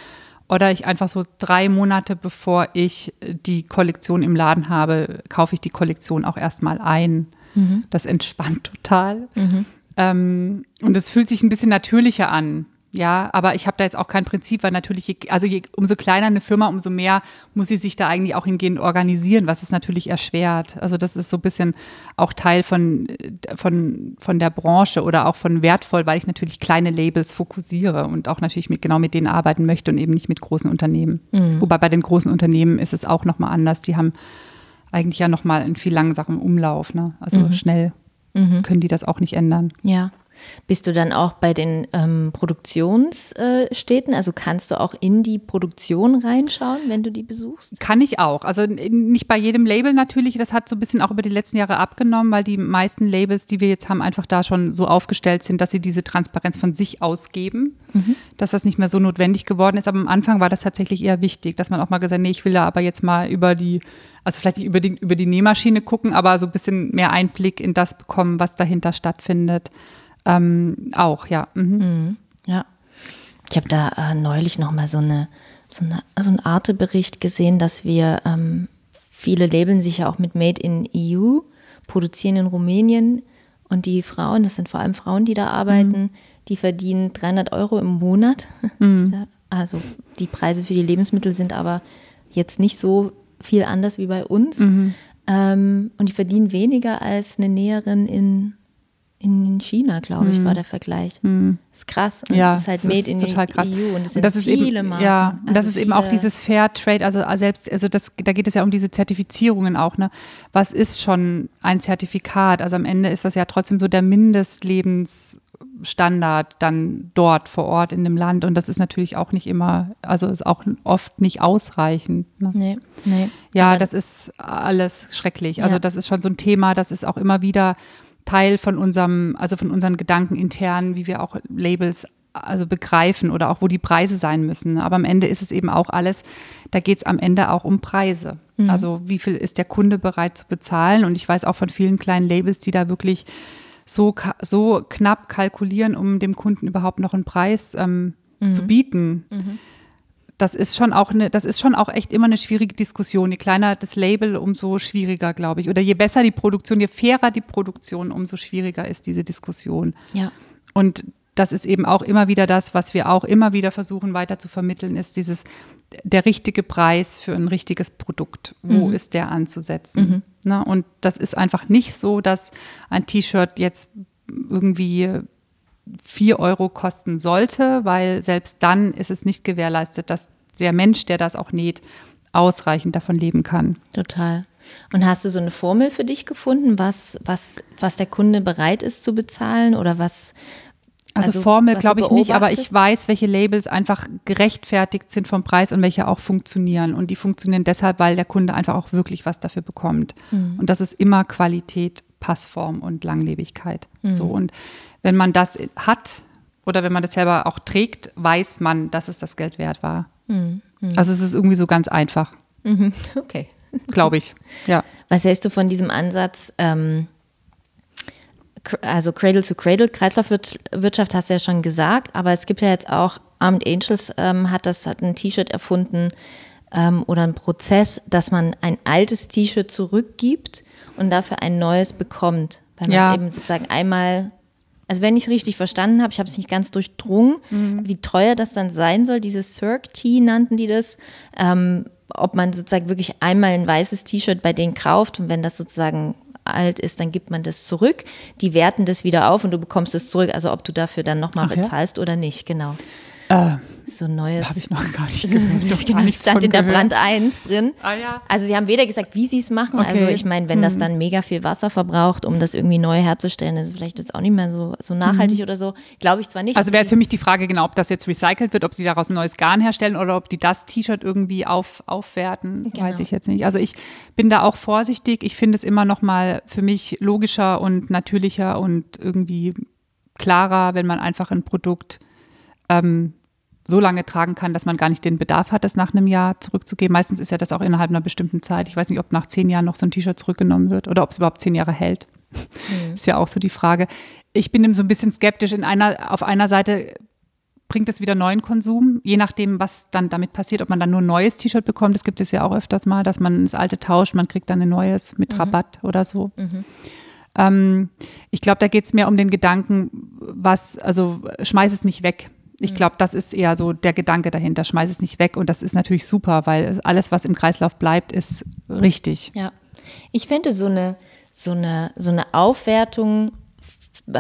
oder ich einfach so drei Monate bevor ich die Kollektion im Laden habe, kaufe ich die Kollektion auch erstmal ein. Das entspannt total. Ähm, und es fühlt sich ein bisschen natürlicher an. Ja, aber ich habe da jetzt auch kein Prinzip, weil natürlich, also je, umso kleiner eine Firma, umso mehr muss sie sich da eigentlich auch hingehend organisieren, was es natürlich erschwert. Also das ist so ein bisschen auch Teil von, von, von der Branche oder auch von wertvoll, weil ich natürlich kleine Labels fokussiere und auch natürlich mit, genau mit denen arbeiten möchte und eben nicht mit großen Unternehmen. Wobei bei den großen Unternehmen ist es auch nochmal anders. Die haben eigentlich ja nochmal einen viel langsamen Umlauf. Ne? Also schnell können die das auch nicht ändern. Ja. Bist du dann auch bei den ähm, Produktionsstädten? Also kannst du auch in die Produktion reinschauen, wenn du die besuchst? Kann ich auch. Also nicht bei jedem Label natürlich. Das hat so ein bisschen auch über die letzten Jahre abgenommen, weil die meisten Labels, die wir jetzt haben, einfach da schon so aufgestellt sind, dass sie diese Transparenz von sich ausgeben, dass das nicht mehr so notwendig geworden ist. Aber am Anfang war das tatsächlich eher wichtig, dass man auch mal gesagt hat, nee, ich will da aber jetzt mal über die, also vielleicht nicht die, über die Nähmaschine gucken, aber so ein bisschen mehr Einblick in das bekommen, was dahinter stattfindet. Ähm, auch, ja. Mhm. Ja. Ich habe da äh, neulich noch mal so eine so, eine, so einen Arte-Bericht gesehen, dass wir ähm, viele labeln sich ja auch mit Made in EU, produzieren in Rumänien und die Frauen, das sind vor allem Frauen, die da arbeiten, die verdienen 300 Euro im Monat. Ja- Also die Preise für die Lebensmittel sind aber jetzt nicht so viel anders wie bei uns. Ähm, und die verdienen weniger als eine Näherin in, in China, glaube ich, war der Vergleich. Ist krass. Und Ja, es ist halt das made ist in total die krass. EU und es sind das ist viele eben, Marken. Ja, und das Also ist eben auch dieses Fair Trade, also selbst, also das, da geht es ja um diese Zertifizierungen auch, ne? Was ist schon ein Zertifikat? Also am Ende ist das ja trotzdem so der Mindestlebens Standard dann dort vor Ort in dem Land. Und das ist natürlich auch nicht immer, also ist auch oft nicht ausreichend. Ne? Nee, nee. Ja, das ist alles schrecklich. Also Ja. das ist schon so ein Thema, das ist auch immer wieder Teil von unserem, also von unseren Gedanken intern, wie wir auch Labels also begreifen oder auch wo die Preise sein müssen. Aber am Ende ist es eben auch alles, da geht es am Ende auch um Preise. Also wie viel ist der Kunde bereit zu bezahlen? Und ich weiß auch von vielen kleinen Labels, die da wirklich so, so knapp kalkulieren, um dem Kunden überhaupt noch einen Preis ähm, zu bieten. Das ist schon auch eine, das ist schon auch echt immer eine schwierige Diskussion. Je kleiner das Label, umso schwieriger, glaube ich. Oder je besser die Produktion, je fairer die Produktion, umso schwieriger ist diese Diskussion. Ja. Und das ist eben auch immer wieder das, was wir auch immer wieder versuchen weiter zu vermitteln, ist dieses, der richtige Preis für ein richtiges Produkt. Wo ist der anzusetzen? Ne? Und das ist einfach nicht so, dass ein T-Shirt jetzt irgendwie 4 Euro kosten sollte, weil selbst dann ist es nicht gewährleistet, dass der Mensch, der das auch näht, ausreichend davon leben kann. Total. Und hast du so eine Formel für dich gefunden, was, was, was der Kunde bereit ist zu bezahlen oder was? Also, Formel was du glaube ich nicht, aber ich weiß, welche Labels einfach gerechtfertigt sind vom Preis und welche auch funktionieren. Und die funktionieren deshalb, weil der Kunde einfach auch wirklich was dafür bekommt. Mhm. Und das ist immer Qualität, Passform und Langlebigkeit. Mhm. So und wenn man das hat oder wenn man das selber auch trägt, weiß man, dass es das Geld wert war. Mhm. Also es ist irgendwie so ganz einfach, Okay. glaube ich. Ja. Was hältst du von diesem Ansatz, ähm, also Cradle to Cradle, Kreislaufwirtschaft hast du ja schon gesagt, aber es gibt ja jetzt auch, Armed Angels ähm, hat das, hat ein T-Shirt erfunden ähm, oder ein Prozess, dass man ein altes T-Shirt zurückgibt und dafür ein neues bekommt. Weil man Ja. es eben sozusagen einmal, also wenn ich es richtig verstanden habe, ich habe es nicht ganz durchdrungen, wie teuer das dann sein soll, dieses Cirque T nannten die das, ähm, ob man sozusagen wirklich einmal ein weißes T-Shirt bei denen kauft und wenn das sozusagen alt ist, dann gibt man das zurück. Die werten das wieder auf und du bekommst es zurück, also ob du dafür dann nochmal Ach ja? bezahlst oder nicht, genau. Äh, So ein neues. Habe ich noch gar nicht gehört. Genau, es stand in der gehört. Brand 1 drin. Ah ja. Also sie haben weder gesagt, wie sie es machen. Also Okay. Hm. ich meine, wenn das dann mega viel Wasser verbraucht, um das irgendwie neu herzustellen, ist es vielleicht jetzt auch nicht mehr so, so nachhaltig oder so. Glaube ich zwar nicht. Also wäre jetzt für mich die Frage genau, ob das jetzt recycelt wird, ob die daraus ein neues Garn herstellen oder ob die das T-Shirt irgendwie auf, aufwerten, Genau. weiß ich jetzt nicht. Also ich bin da auch vorsichtig. Ich finde es immer noch mal für mich logischer und natürlicher und irgendwie klarer, wenn man einfach ein Produkt ähm, so lange tragen kann, dass man gar nicht den Bedarf hat, das nach einem Jahr zurückzugeben. Meistens ist ja das auch innerhalb einer bestimmten Zeit. Ich weiß nicht, ob nach zehn Jahren noch so ein T-Shirt zurückgenommen wird oder ob es überhaupt zehn Jahre hält. Ist ja auch so die Frage. Ich bin dem so ein bisschen skeptisch. In einer, auf einer Seite bringt es wieder neuen Konsum, je nachdem, was dann damit passiert, ob man dann nur ein neues T-Shirt bekommt. Das gibt es ja auch öfters mal, dass man das alte tauscht, man kriegt dann ein neues mit Rabatt oder so. Ähm, ich glaube, da geht es mehr um den Gedanken, was, also schmeiß es nicht weg. Ich glaube, das ist eher so der Gedanke dahinter, schmeiß es nicht weg. Und das ist natürlich super, weil alles, was im Kreislauf bleibt, ist richtig. Ja. Ich fände so eine, so eine, so eine Aufwertung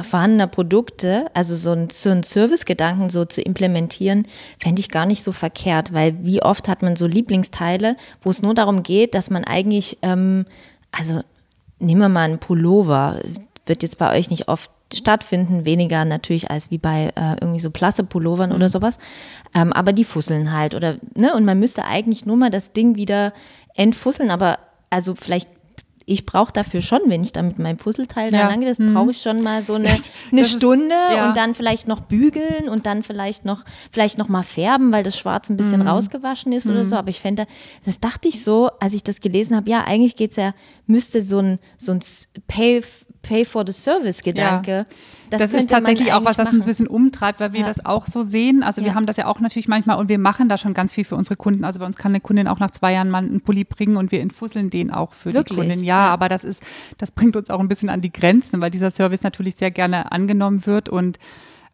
vorhandener Produkte, also so ein, so einen Servicegedanken so zu implementieren, fände ich gar nicht so verkehrt, weil wie oft hat man so Lieblingsteile, wo es nur darum geht, dass man eigentlich, ähm, also nehmen wir mal einen Pullover, wird jetzt bei euch nicht oft stattfinden, weniger natürlich als wie bei äh, irgendwie so Plasse-Pullovern oder sowas, ähm, aber die fusseln halt oder, ne, und man müsste eigentlich nur mal das Ding wieder entfusseln, aber also vielleicht ich brauche dafür schon, wenn ich da mit meinem Fusselteil da Ja. lang gehe, das brauche ich schon mal so eine, eine Das ist- Stunde ja. und dann vielleicht noch bügeln und dann vielleicht noch, vielleicht noch mal färben, weil das Schwarz ein bisschen Mhm. rausgewaschen ist oder so. Aber ich fände, das dachte ich so, als ich das gelesen habe, ja, eigentlich geht's ja, müsste so ein, so ein Pay, Pay for the Service-Gedanke. Das, ist könnte man tatsächlich auch was, was uns ein bisschen umtreibt, weil wir Ja. das auch so sehen. Also wir Ja. haben das ja auch natürlich manchmal und wir machen da schon ganz viel für unsere Kunden. Also bei uns kann eine Kundin auch nach zwei Jahren mal einen Pulli bringen und wir entfusseln den auch für Wirklich? die Kundin. Ja, Ja. aber das ist, das bringt uns auch ein bisschen an die Grenzen, weil dieser Service natürlich sehr gerne angenommen wird und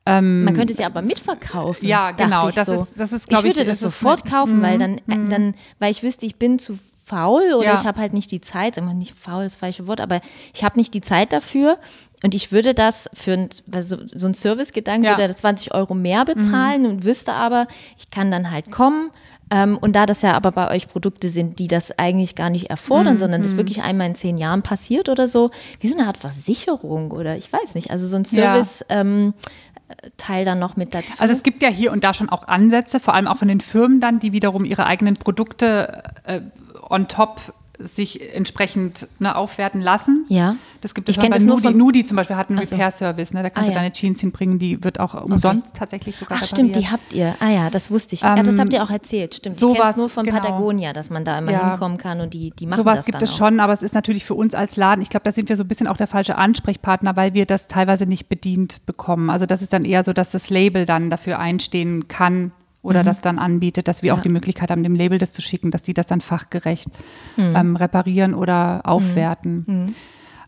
Man könnte es ja aber mitverkaufen. Ja, genau. Ich Das so. ist- das ist, glaub ich ich, würde das das ist sofort kaufen, weil dann, äh, dann, weil ich wüsste, ich bin zu faul oder Ja. ich habe halt nicht die Zeit. Immer nicht faul ist das falsche Wort, aber ich habe nicht die Zeit dafür. und ich würde das für ein, so, so ein Servicegedanken, Ja. würde er 20 Euro mehr bezahlen und wüsste aber, ich kann dann halt kommen. Ähm, und da das ja aber bei euch Produkte sind, die das eigentlich gar nicht erfordern, sondern das wirklich einmal in zehn Jahren passiert oder so, wie so eine Art Versicherung oder ich weiß nicht, also so ein Ja. Service. Ähm, Teil dann noch mit dazu. Also es gibt ja hier und da schon auch Ansätze, vor allem auch von den Firmen dann, die wiederum ihre eigenen Produkte äh, on top sich entsprechend ne, aufwerten lassen. Ja. Das gibt es Ich kenn bei das nur Nudi. von- Nudi zum Beispiel hat einen so. Repair-Service, ne? da kannst Ah, du ja. deine Jeans hinbringen, die wird auch umsonst tatsächlich sogar Ach stimmt, die repariert. habt ihr. Ah ja, das wusste ich. ja, das Ähm, habt ihr auch erzählt. Stimmt. ich kenne sowas, es nur von genau. Patagonia, dass man da immer Ja. hinkommen kann und die, die machen Sowas das gibt dann es auch. schon, aber es ist natürlich für uns als Laden, ich glaube, da sind wir so ein bisschen auch der falsche Ansprechpartner, weil wir das teilweise nicht bedient bekommen. Also das ist dann eher so, dass das Label dann dafür einstehen kann oder das dann anbietet, dass wir Mhm. Ja. auch die Möglichkeit haben, dem Label das zu schicken, dass die das dann fachgerecht Mhm. ähm, reparieren oder aufwerten.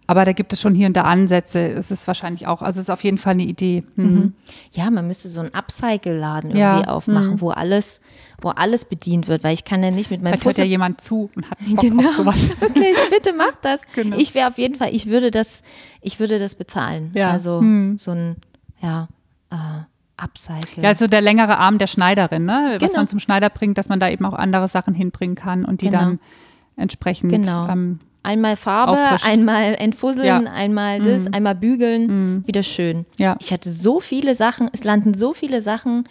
Aber da gibt es schon hier und da Ansätze. Es ist wahrscheinlich auch, also es ist auf jeden Fall eine Idee. Mhm. Ja, man müsste so einen Upcycle-Laden Ja, irgendwie aufmachen, wo alles, wo alles bedient wird, weil ich kann ja nicht mit meinem Vielleicht hört Futter ja jemand zu und hat Bock Genau, auf sowas. wirklich, bitte mach das. Genau. Ich wäre auf jeden Fall, ich würde das, ich würde das bezahlen. Ja. Also Hm. so ein, ja, äh, Upcycle. Ja, also der längere Arm der Schneiderin, ne? was Genau. man zum Schneider bringt, dass man da eben auch andere Sachen hinbringen kann und die Genau. dann entsprechend Genau. ähm, Einmal Farbe, Auffrischen. einmal entfusseln, Ja. Mhm. einmal das, einmal bügeln, wieder schön. Ja. Ich hatte so viele Sachen, es landen so viele Sachen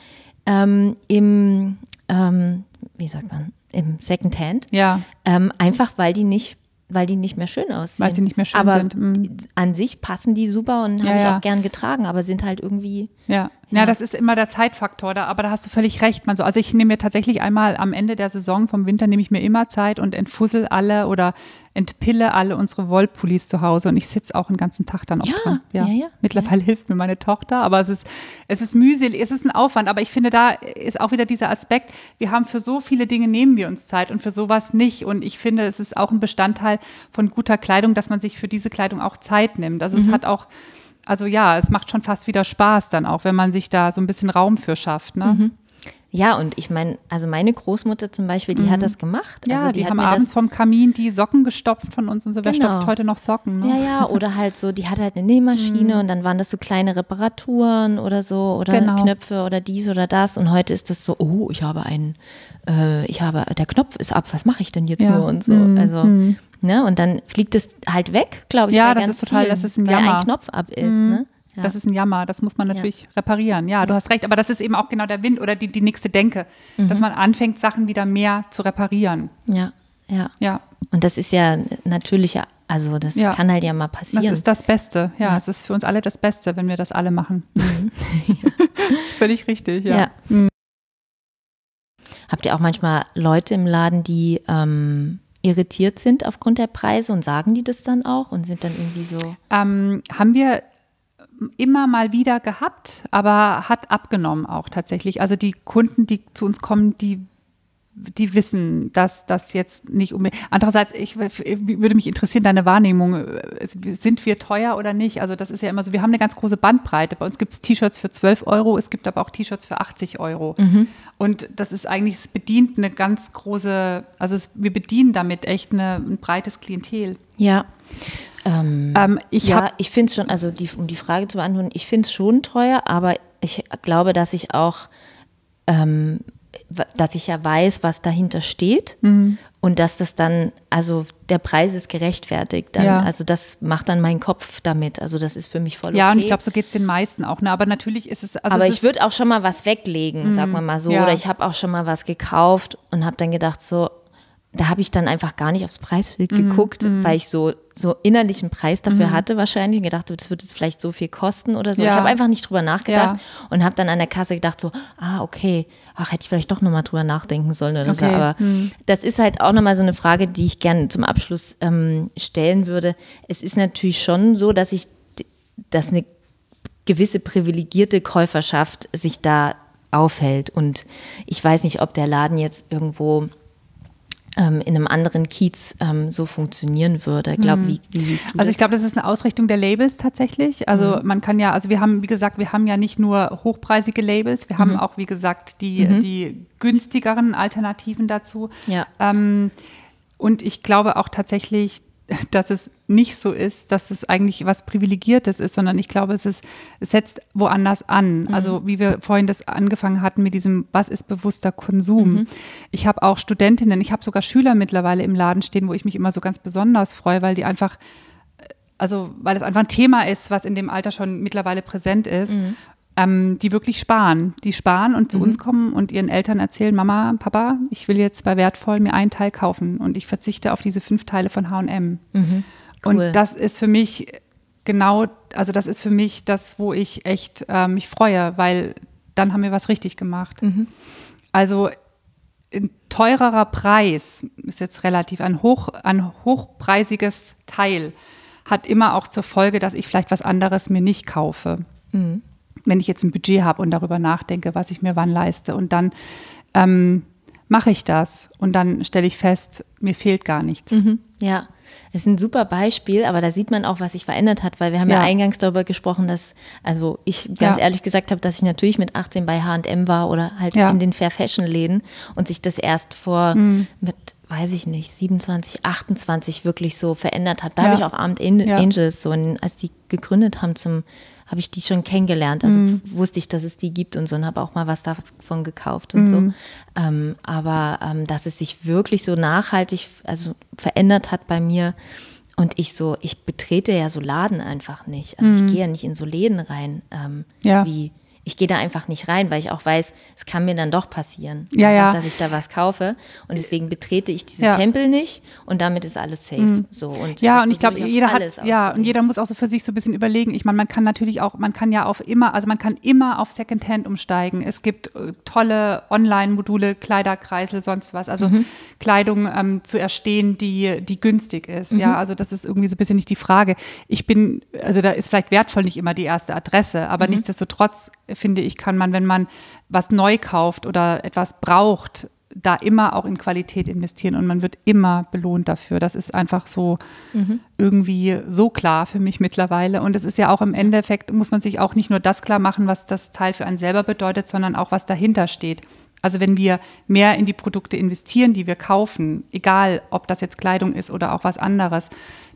ähm, im, ähm, wie sagt man, im Secondhand. ja, Ähm, einfach weil die nicht, weil die nicht mehr schön aussehen. Weil sie nicht mehr schön aber sind, mm. an sich passen die super und Ja, habe ich ja. auch gern getragen, aber sind halt irgendwie. ja. Ja. Ja, das ist immer der Zeitfaktor da, aber da hast du völlig recht. Man so, also ich nehme mir tatsächlich einmal am Ende der Saison vom Winter nehme ich mir immer Zeit und entfussel alle oder entpille alle unsere Wollpullis zu Hause und ich sitze auch den ganzen Tag dann auch Ja, dran. ja, ja. Mittlerweile hilft mir meine Tochter, aber es ist, es ist mühselig, es ist ein Aufwand, aber ich finde, da ist auch wieder dieser Aspekt, wir haben für so viele Dinge nehmen wir uns Zeit und für sowas nicht und ich finde, es ist auch ein Bestandteil von guter Kleidung, dass man sich für diese Kleidung auch Zeit nimmt. Also es hat auch, also ja, es macht schon fast wieder Spaß dann auch, wenn man sich da so ein bisschen Raum für schafft. Ne? Ja, und ich meine, also meine Großmutter zum Beispiel, die hat das gemacht. Mhm. Ja, also die, hat haben abends vom Kamin die Socken gestopft von uns und so, wer Genau. stopft heute noch Socken? Ne? Ja, ja, oder halt so, die hat halt eine Nähmaschine und dann waren das so kleine Reparaturen oder so oder Genau. Knöpfe oder dies oder das und heute ist das so, oh, ich habe einen, äh, ich habe, der Knopf ist ab, was mache ich denn jetzt Ja. nur und so. Mhm. Also, ne, und dann fliegt es halt weg, glaube ich, Ja, bei das ganz ist total- vielen, das ist ein weil Jammer. ein Knopf ab ist, ne? Ja. Das ist ein Jammer, das muss man natürlich reparieren. Ja, du hast recht, aber das ist eben auch genau der Wind oder die, die nächste Denke, Mhm. dass man anfängt, Sachen wieder mehr zu reparieren. ja, ja. Ja, Und das ist ja natürlicher, also das Ja. kann halt ja mal das passieren. ist das Beste. Ja, es ist für uns alle das Beste, wenn wir das alle machen. Völlig richtig, ja. Ja. Habt ihr auch manchmal Leute im Laden, die ähm, irritiert sind aufgrund der Preise und sagen die das dann auch und sind dann irgendwie so. Ähm, haben wir immer mal wieder gehabt, aber hat abgenommen auch tatsächlich. Also die Kunden, die zu uns kommen, die die wissen, dass das jetzt nicht unbedingt. Andererseits, ich würde mich interessieren, deine Wahrnehmung. äh, Sind wir teuer oder nicht? Also, das ist ja immer so. Wir haben eine ganz große Bandbreite. Bei uns gibt es T-Shirts für 12 Euro, es gibt aber auch T-Shirts für 80 Euro. Und das ist eigentlich, es bedient eine ganz große, also es, wir bedienen damit echt eine, ein breites Klientel. Ja. Ähm, Ähm, ich ja, ich finde es schon, also die, um die Frage zu beantworten, ich finde es schon teuer, aber ich glaube, dass ich auch, ähm, dass ich ja weiß, was dahinter steht Mhm. und dass das dann, also der Preis ist gerechtfertigt. Dann, Ja. Also das macht dann mein Kopf damit. Also das ist für mich voll okay. Ja, und ich glaube, so geht es den meisten auch. Ne? Aber natürlich ist es. Also aber es ich würde auch schon mal was weglegen, sagen wir mal so. ja. Oder ich habe auch schon mal was gekauft und habe dann gedacht, so, da habe ich dann einfach gar nicht aufs Preisschild Mhm, geguckt, weil ich so, so innerlich einen Preis dafür hatte wahrscheinlich und gedacht, das wird jetzt vielleicht so viel kosten oder so. Ja. Ich habe einfach nicht drüber nachgedacht Ja. und habe dann an der Kasse gedacht, so, ah, okay, ach, hätte ich vielleicht doch nochmal drüber nachdenken sollen oder so. Okay, Aber das ist halt auch nochmal so eine Frage, die ich gerne zum Abschluss ähm, stellen würde. Es ist natürlich schon so, dass ich, dass eine gewisse privilegierte Käuferschaft sich da aufhält. Und ich weiß nicht, ob der Laden jetzt irgendwo in einem anderen Kiez ähm, so funktionieren würde. Ich glaube, wie, wie siehst du Also ich glaube, das ist eine Ausrichtung der Labels tatsächlich. Also man kann ja, also wir haben, wie gesagt, wir haben ja nicht nur hochpreisige Labels, wir haben auch, wie gesagt, die, die günstigeren Alternativen dazu. Ja. Ähm, und ich glaube auch tatsächlich, dass es nicht so ist, dass es eigentlich was Privilegiertes ist, sondern ich glaube, es ist, es setzt woanders an. Mhm. Also wie wir vorhin das angefangen hatten mit diesem, was ist bewusster Konsum? Mhm. Ich habe auch Studentinnen, ich habe sogar Schüler mittlerweile im Laden stehen, wo ich mich immer so ganz besonders freue, weil die einfach also weil es einfach ein Thema ist, was in dem Alter schon mittlerweile präsent ist. Mhm ähm, die wirklich sparen. Die sparen und zu mhm. uns kommen und ihren Eltern erzählen, Mama, Papa, ich will jetzt bei Wertvoll mir einen Teil kaufen und ich verzichte auf diese fünf Teile von H&M. Mhm. Cool. Und das ist für mich genau, also das ist für mich das, wo ich echt äh, mich freue, weil dann haben wir was richtig gemacht. Mhm. Also ein teurerer Preis ist jetzt relativ ein, hoch, ein hochpreisiges Teil hat immer auch zur Folge, dass ich vielleicht was anderes mir nicht kaufe. Mhm wenn ich jetzt ein Budget habe und darüber nachdenke, was ich mir wann leiste. Und dann ähm, mache ich das und dann stelle ich fest, mir fehlt gar nichts. Mhm, ja. Das ist ein super Beispiel, aber da sieht man auch, was sich verändert hat, weil wir haben ja, ja eingangs darüber gesprochen, dass, also ich ganz ja. ehrlich gesagt habe, dass ich natürlich mit 18 bei H&M war oder halt ja. in den Fair Fashion Läden und sich das erst vor mhm. mit, weiß ich nicht, 27, 28 wirklich so verändert hat. Da habe ich auch Armed Angels, so als die gegründet haben zum habe ich die schon kennengelernt. Also mhm. wusste ich, dass es die gibt und so und habe auch mal was davon gekauft und mhm. so. Ähm, aber ähm, dass es sich wirklich so nachhaltig also verändert hat bei mir und ich so, ich betrete ja so Laden einfach nicht. Also mhm. ich gehe ja nicht in so Läden rein, ähm, ja. wie ich gehe da einfach nicht rein, weil ich auch weiß, es kann mir dann doch passieren, ja, ja. dass ich da was kaufe. Und deswegen betrete ich diese ja. Tempel nicht und damit ist alles safe. Mhm. So, und ja, und ich glaube, jeder hat, ja, und jeder muss auch so für sich so ein bisschen überlegen. Ich meine, man kann natürlich auch, man kann ja auf immer, also man kann immer auf Secondhand umsteigen. Es gibt äh, tolle Online-Module, Kleiderkreisel, sonst was. Also mhm. Kleidung ähm, zu erstehen, die, die günstig ist. Mhm. Ja, also das ist irgendwie so ein bisschen nicht die Frage. Ich bin, also da ist vielleicht wertvoll nicht immer die erste Adresse, aber mhm. nichtsdestotrotz finde ich, kann man, wenn man was neu kauft oder etwas braucht, da immer auch in Qualität investieren und man wird immer belohnt dafür. Das ist einfach so mhm. irgendwie so klar für mich mittlerweile. Und es ist ja auch im Endeffekt, muss man sich auch nicht nur das klar machen, was das Teil für einen selber bedeutet, sondern auch, was dahinter steht. Also wenn wir mehr in die Produkte investieren, die wir kaufen, egal ob das jetzt Kleidung ist oder auch was anderes,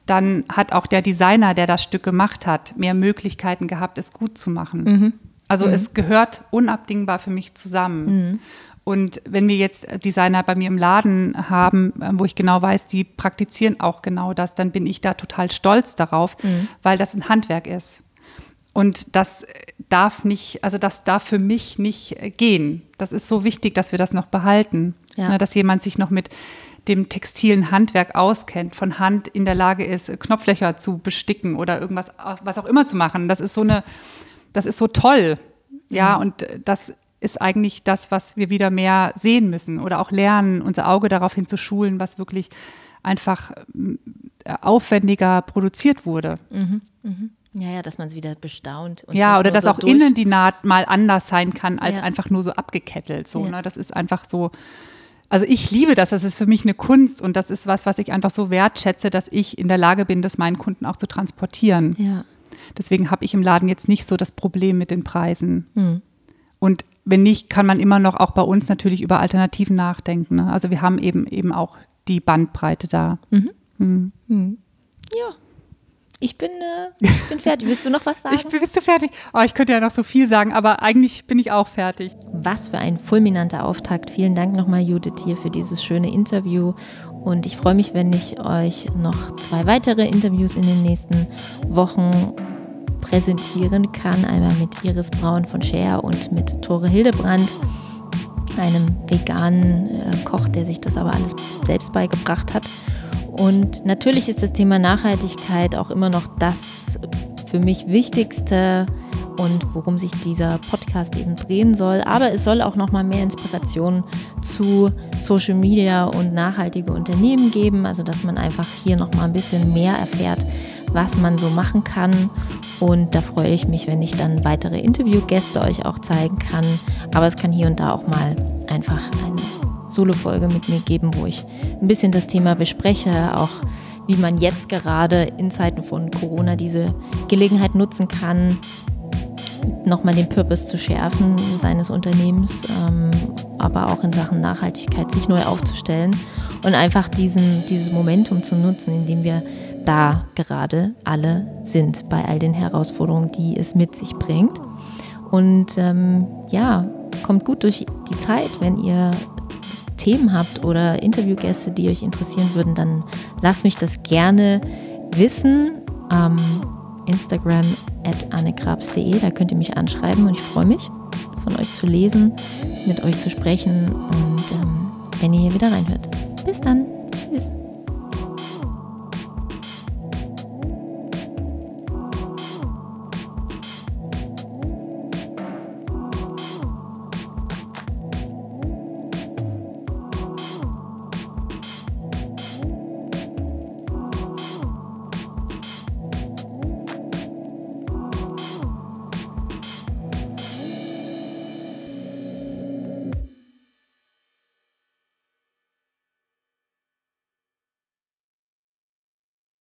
dann hat auch der Designer, der das Stück gemacht hat, mehr Möglichkeiten gehabt, es gut zu machen. Mhm. Also mhm. es gehört unabdingbar für mich zusammen. Mhm. Und wenn wir jetzt Designer bei mir im Laden haben, äh, wo ich genau weiß, die praktizieren auch genau das, dann bin ich da total stolz darauf, mhm. weil das ein Handwerk ist. Und das darf nicht, also das darf für mich nicht gehen. Das ist so wichtig, dass wir das noch behalten. Ja. Ne, dass jemand sich noch mit dem textilen Handwerk auskennt, von Hand in der Lage ist, Knopflöcher zu besticken oder irgendwas, was auch immer zu machen. Das ist so eine, das ist so toll. Ja, mhm. und das ist eigentlich das, was wir wieder mehr sehen müssen oder auch lernen, unser Auge darauf hin zu schulen, was wirklich einfach äh, aufwendiger produziert wurde. Mhm, mhm. Ja, ja, dass man es wieder bestaunt. ja, oder dass so auch innen die Naht mal anders sein kann, als ja. einfach nur so abgekettelt. So, ja. ne? Das ist einfach so. Also ich liebe das, das ist für mich eine Kunst und das ist was, was ich einfach so wertschätze, dass ich in der Lage bin, das meinen Kunden auch zu transportieren. Ja. Deswegen habe ich im Laden jetzt nicht so das Problem mit den Preisen. Mhm. Und wenn nicht, kann man immer noch auch bei uns natürlich über Alternativen nachdenken. Ne? Also wir haben eben eben auch die Bandbreite da. Mhm. Mhm. mhm. Ja. Ich bin, äh, bin fertig. Willst du noch was sagen? Ich bist du fertig? Oh, ich könnte ja noch so viel sagen, aber eigentlich bin ich auch fertig. Was für ein fulminanter Auftakt. Vielen Dank nochmal, Judith, hier für dieses schöne Interview. Und ich freue mich, wenn ich euch noch zwei weitere Interviews in den nächsten Wochen präsentieren kann. Einmal mit Iris Braun von Share und mit Tore Hildebrand, einem veganen äh, Koch, der sich das aber alles selbst beigebracht hat. Und natürlich ist das Thema Nachhaltigkeit auch immer noch das für mich Wichtigste und worum sich dieser Podcast eben drehen soll. Aber es soll auch noch mal mehr Inspiration zu Social Media und nachhaltige Unternehmen geben, also dass man einfach hier noch mal ein bisschen mehr erfährt, was man so machen kann. Und da freue ich mich, wenn ich dann weitere Interviewgäste euch auch zeigen kann. Aber es kann hier und da auch mal einfach eine Solo-Folge mit mir geben, wo ich ein bisschen das Thema bespreche, auch wie man jetzt gerade in Zeiten von Corona diese Gelegenheit nutzen kann, nochmal den Purpose zu schärfen seines Unternehmens, ähm, aber auch in Sachen Nachhaltigkeit sich neu aufzustellen. und einfach diesen, dieses Momentum zu nutzen, in dem wir da gerade alle sind, bei all den Herausforderungen, die es mit sich bringt. Und ähm, ja, kommt gut durch die Zeit, wenn ihr Themen habt oder Interviewgäste, die euch interessieren würden, dann lasst mich das gerne wissen. Ähm, Instagram at annekrabs.de, da könnt ihr mich anschreiben und ich freue mich, von euch zu lesen, mit euch zu sprechen und ähm, wenn ihr hier wieder reinhört. Bis dann. Tschüss.